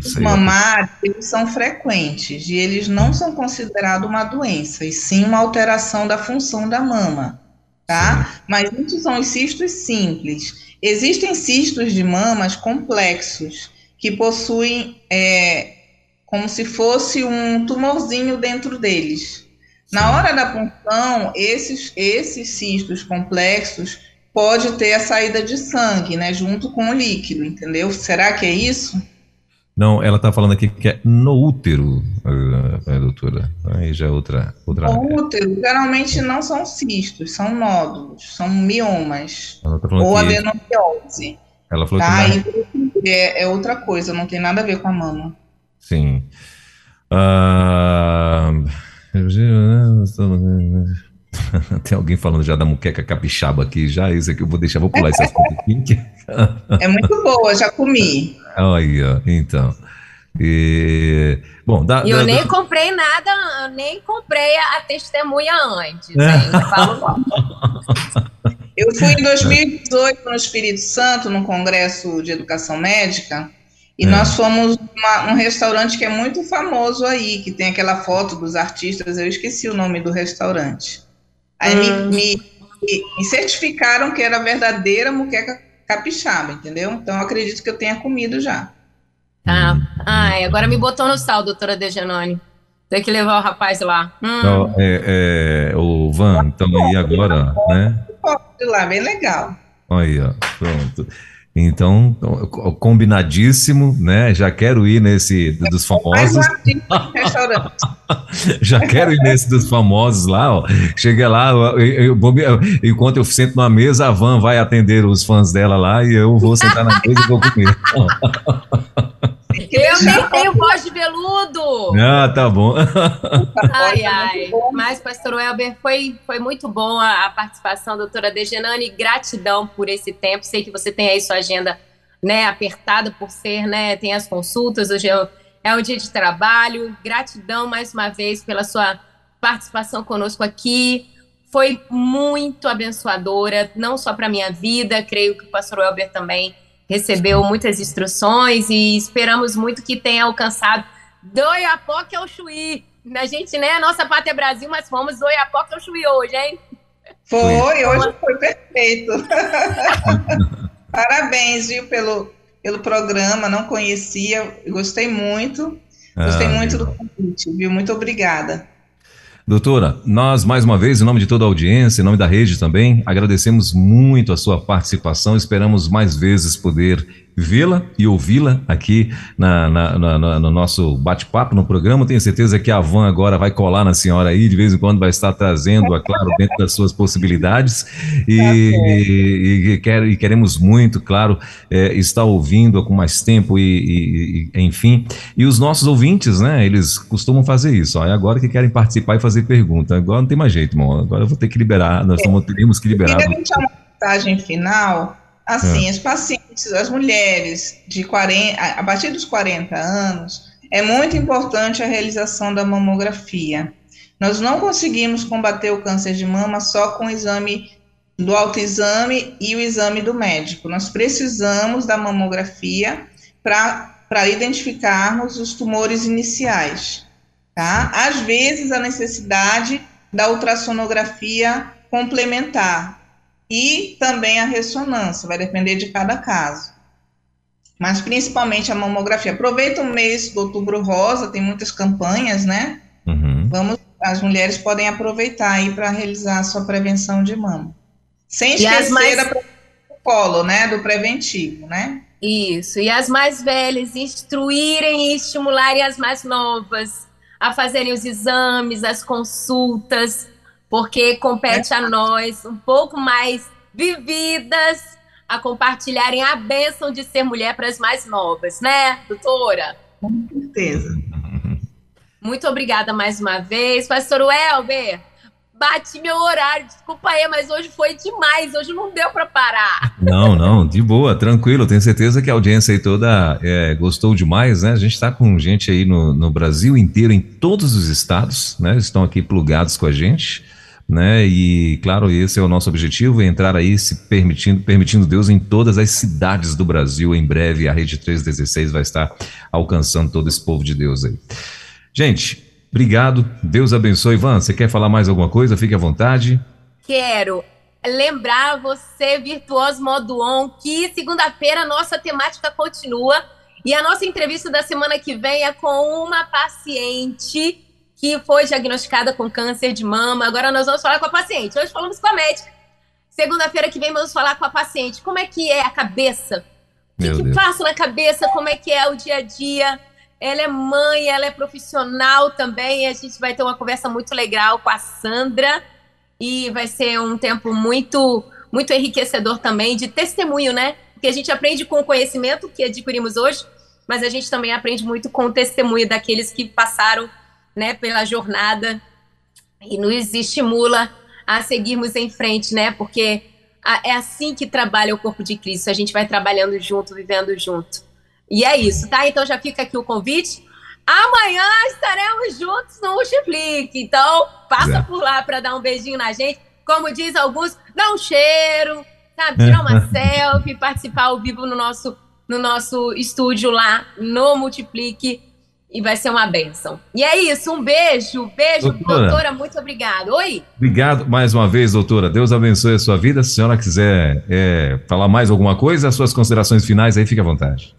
[SPEAKER 4] Os mamários, eles são frequentes e eles não hum. são considerados uma doença, e sim uma alteração da função da mama, tá? Sim. Mas muitos são os cistos simples. Existem cistos de mamas complexos que possuem é, como se fosse um tumorzinho dentro deles. Na hora da punção, esses, esses cistos complexos pode ter a saída de sangue, né, junto com o líquido, entendeu? Será que é isso?
[SPEAKER 2] Não, ela está falando aqui que é no útero, a, a doutora. Aí já é outra. outra
[SPEAKER 4] no útero, geralmente não são cistos, são nódulos, são miomas. Tá ou adenomiose.
[SPEAKER 2] Ela falou tá?
[SPEAKER 4] que. É, é, outra coisa, não tem nada a ver com a mama.
[SPEAKER 2] Sim. Ah. (laughs) Tem alguém falando já da muqueca capixaba aqui, já isso aqui eu vou deixar, vou pular esse assunto aqui. (laughs)
[SPEAKER 4] É muito boa, já comi.
[SPEAKER 2] Aí, ó, então. E, bom,
[SPEAKER 3] da, eu da, nem da... comprei nada, eu nem comprei a, testemunha antes. eu, falo... (laughs)
[SPEAKER 4] eu fui em 2018 no Espírito Santo, num congresso de educação médica, e é. nós fomos uma, um restaurante que é muito famoso aí, que tem aquela foto dos artistas, eu esqueci o nome do restaurante. Aí hum. me, me, me certificaram que era verdadeira muqueca capixaba, entendeu? Então eu acredito que eu tenha comido já.
[SPEAKER 3] Tá. Ai, agora me botou no sal, doutora Dejanone. Tem que levar o rapaz lá.
[SPEAKER 2] Hum. Então, é, é, o Van, então aí agora, né?
[SPEAKER 4] De lá, bem legal.
[SPEAKER 2] Aí, ó, pronto. Então, combinadíssimo, né? Já quero ir nesse dos famosos. (laughs) Já quero ir nesse dos famosos lá, ó. Chega lá, eu, eu, enquanto eu sento na mesa, a Van vai atender os fãs dela lá e eu vou sentar na mesa e vou comer. (laughs)
[SPEAKER 3] Eu nem tenho voz de veludo.
[SPEAKER 2] Ah, tá bom.
[SPEAKER 3] Ai, ai. Mas, pastor Welber, foi, foi muito bom a, a participação, doutora Degenani. Gratidão por esse tempo. Sei que você tem aí sua agenda né, apertada por ser, né? Tem as consultas, hoje é, é um dia de trabalho. Gratidão mais uma vez pela sua participação conosco aqui. foi muito abençoadora, não só para minha vida, creio que o pastor Elber também recebeu muitas instruções e esperamos muito que tenha alcançado do Iapoque ao Chuí. A gente, né, nossa pátria é Brasil, mas fomos do Iapoque ao Chuí hoje, hein?
[SPEAKER 4] Foi, hoje foi perfeito. (laughs) Parabéns, viu, pelo, pelo programa, não conhecia, gostei muito. Gostei ah, muito do convite, viu? Muito obrigada.
[SPEAKER 2] Doutora, nós mais uma vez, em nome de toda a audiência, em nome da rede também, agradecemos muito a sua participação. Esperamos mais vezes poder vê-la e ouvi-la aqui na, na, na, no nosso bate-papo, no programa. Tenho certeza que a Van agora vai colar na senhora aí, de vez em quando vai estar trazendo, é claro, dentro das suas possibilidades. E, tá e, e, quer, e queremos muito, claro, é, estar ouvindo com mais tempo e, enfim. E os nossos ouvintes, né, eles costumam fazer isso. Ó, é agora que querem participar e fazer pergunta. Agora não tem mais jeito, irmão. Agora eu vou ter que liberar, nós é. teremos que liberar.
[SPEAKER 4] Eu queria deixar uma mensagem final Assim, é. as pacientes, as mulheres de 40, a partir dos 40 anos, é muito importante a realização da mamografia. Nós não conseguimos combater o câncer de mama só com o exame do autoexame e o exame do médico. Nós precisamos da mamografia para identificarmos os tumores iniciais. Tá? Às vezes, a necessidade da ultrassonografia complementar, e também a ressonância, vai depender de cada caso. Mas principalmente a mamografia. Aproveita o mês do outubro rosa, tem muitas campanhas, né? Uhum. Vamos, as mulheres podem aproveitar aí para realizar a sua prevenção de mama. Sem esquecer mais... da protocolo, né? Do preventivo, né?
[SPEAKER 3] Isso. E as mais velhas instruírem e estimularem as mais novas a fazerem os exames, as consultas, porque compete a nós, um pouco mais vividas, a compartilharem a bênção de ser mulher para as mais novas, né, doutora?
[SPEAKER 4] Com certeza.
[SPEAKER 3] Muito obrigada mais uma vez. Pastor Welber, bati meu horário, desculpa aí, mas hoje foi demais, hoje não deu para parar.
[SPEAKER 2] Não, não, de boa, tranquilo. Tenho certeza que a audiência aí toda é, gostou demais, né? A gente está com gente aí no, no Brasil inteiro, em todos os estados, né? Estão aqui plugados com a gente né? E claro, esse é o nosso objetivo, é entrar aí se permitindo, permitindo Deus em todas as cidades do Brasil. Em breve a Rede 316 vai estar alcançando todo esse povo de Deus aí. Gente, obrigado. Deus abençoe. Ivan, você quer falar mais alguma coisa? Fique à vontade.
[SPEAKER 3] Quero lembrar você, Virtuoso Modo On, que segunda-feira nossa temática continua e a nossa entrevista da semana que vem é com uma paciente que foi diagnosticada com câncer de mama. Agora nós vamos falar com a paciente. Hoje falamos com a médica. Segunda-feira que vem vamos falar com a paciente. Como é que é a cabeça? O que, que passa na cabeça? Como é que é o dia a dia? Ela é mãe, ela é profissional também. A gente vai ter uma conversa muito legal com a Sandra e vai ser um tempo muito, muito enriquecedor também de testemunho, né? Porque a gente aprende com o conhecimento que adquirimos hoje, mas a gente também aprende muito com o testemunho daqueles que passaram né, pela jornada e nos estimula a seguirmos em frente, né? Porque é assim que trabalha o corpo de Cristo. A gente vai trabalhando junto, vivendo junto. E é isso, tá? Então já fica aqui o convite. Amanhã estaremos juntos no Multiplique. Então, passa é. por lá para dar um beijinho na gente. Como diz alguns, dá um cheiro, sabe? Tirar uma (laughs) selfie, participar ao vivo no nosso, no nosso estúdio lá no Multiplique e vai ser uma benção. E é isso, um beijo, beijo, doutora, doutora muito obrigada. Oi?
[SPEAKER 2] Obrigado mais uma vez, doutora. Deus abençoe a sua vida. Se a senhora quiser é, falar mais alguma coisa, as suas considerações finais aí, fique à vontade.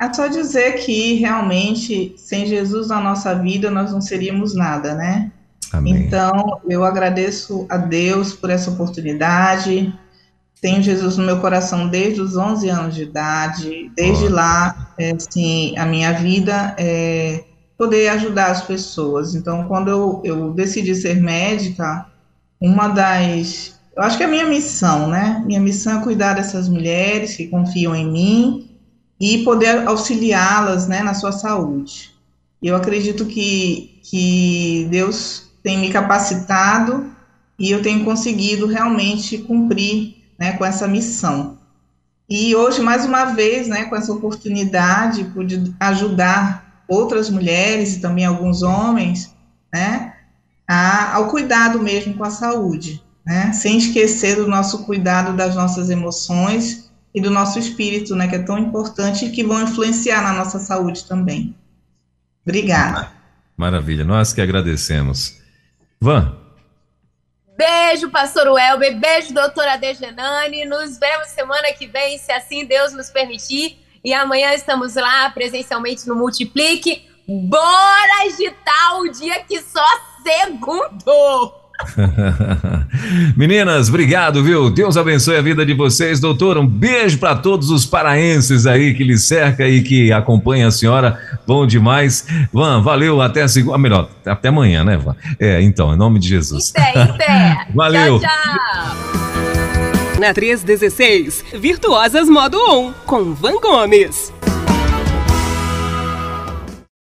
[SPEAKER 4] É só dizer que realmente, sem Jesus na nossa vida, nós não seríamos nada, né? Amém. Então, eu agradeço a Deus por essa oportunidade, tenho Jesus no meu coração desde os 11 anos de idade. Desde lá, é, assim, a minha vida é poder ajudar as pessoas. Então, quando eu, eu decidi ser médica, uma das. Eu acho que é a minha missão, né? Minha missão é cuidar dessas mulheres que confiam em mim e poder auxiliá-las né, na sua saúde. Eu acredito que, que Deus tem me capacitado e eu tenho conseguido realmente cumprir né, com essa missão. E hoje, mais uma vez, né, com essa oportunidade, pude ajudar outras mulheres e também alguns homens, né, a, ao cuidado mesmo com a saúde, né? Sem esquecer do nosso cuidado das nossas emoções e do nosso espírito, né? Que é tão importante e que vão influenciar na nossa saúde também. Obrigada.
[SPEAKER 2] Maravilha, nós que agradecemos. Van.
[SPEAKER 3] Beijo, pastor Welber. Beijo, doutora Degenani. Nos vemos semana que vem, se assim Deus nos permitir. E amanhã estamos lá presencialmente no Multiplique. Bora agitar o dia que só segundo! (laughs)
[SPEAKER 2] Meninas, obrigado, viu? Deus abençoe a vida de vocês, doutor. Um beijo para todos os paraenses aí que lhe cerca e que acompanha a senhora. Bom demais. Van, valeu. Até a segunda. Ah, melhor, até amanhã, né, Van? É, então, em nome de Jesus.
[SPEAKER 3] Até, até. (laughs)
[SPEAKER 2] valeu.
[SPEAKER 3] Tchau, tchau.
[SPEAKER 1] Na 316, Virtuosas Modo On, com Van Gomes.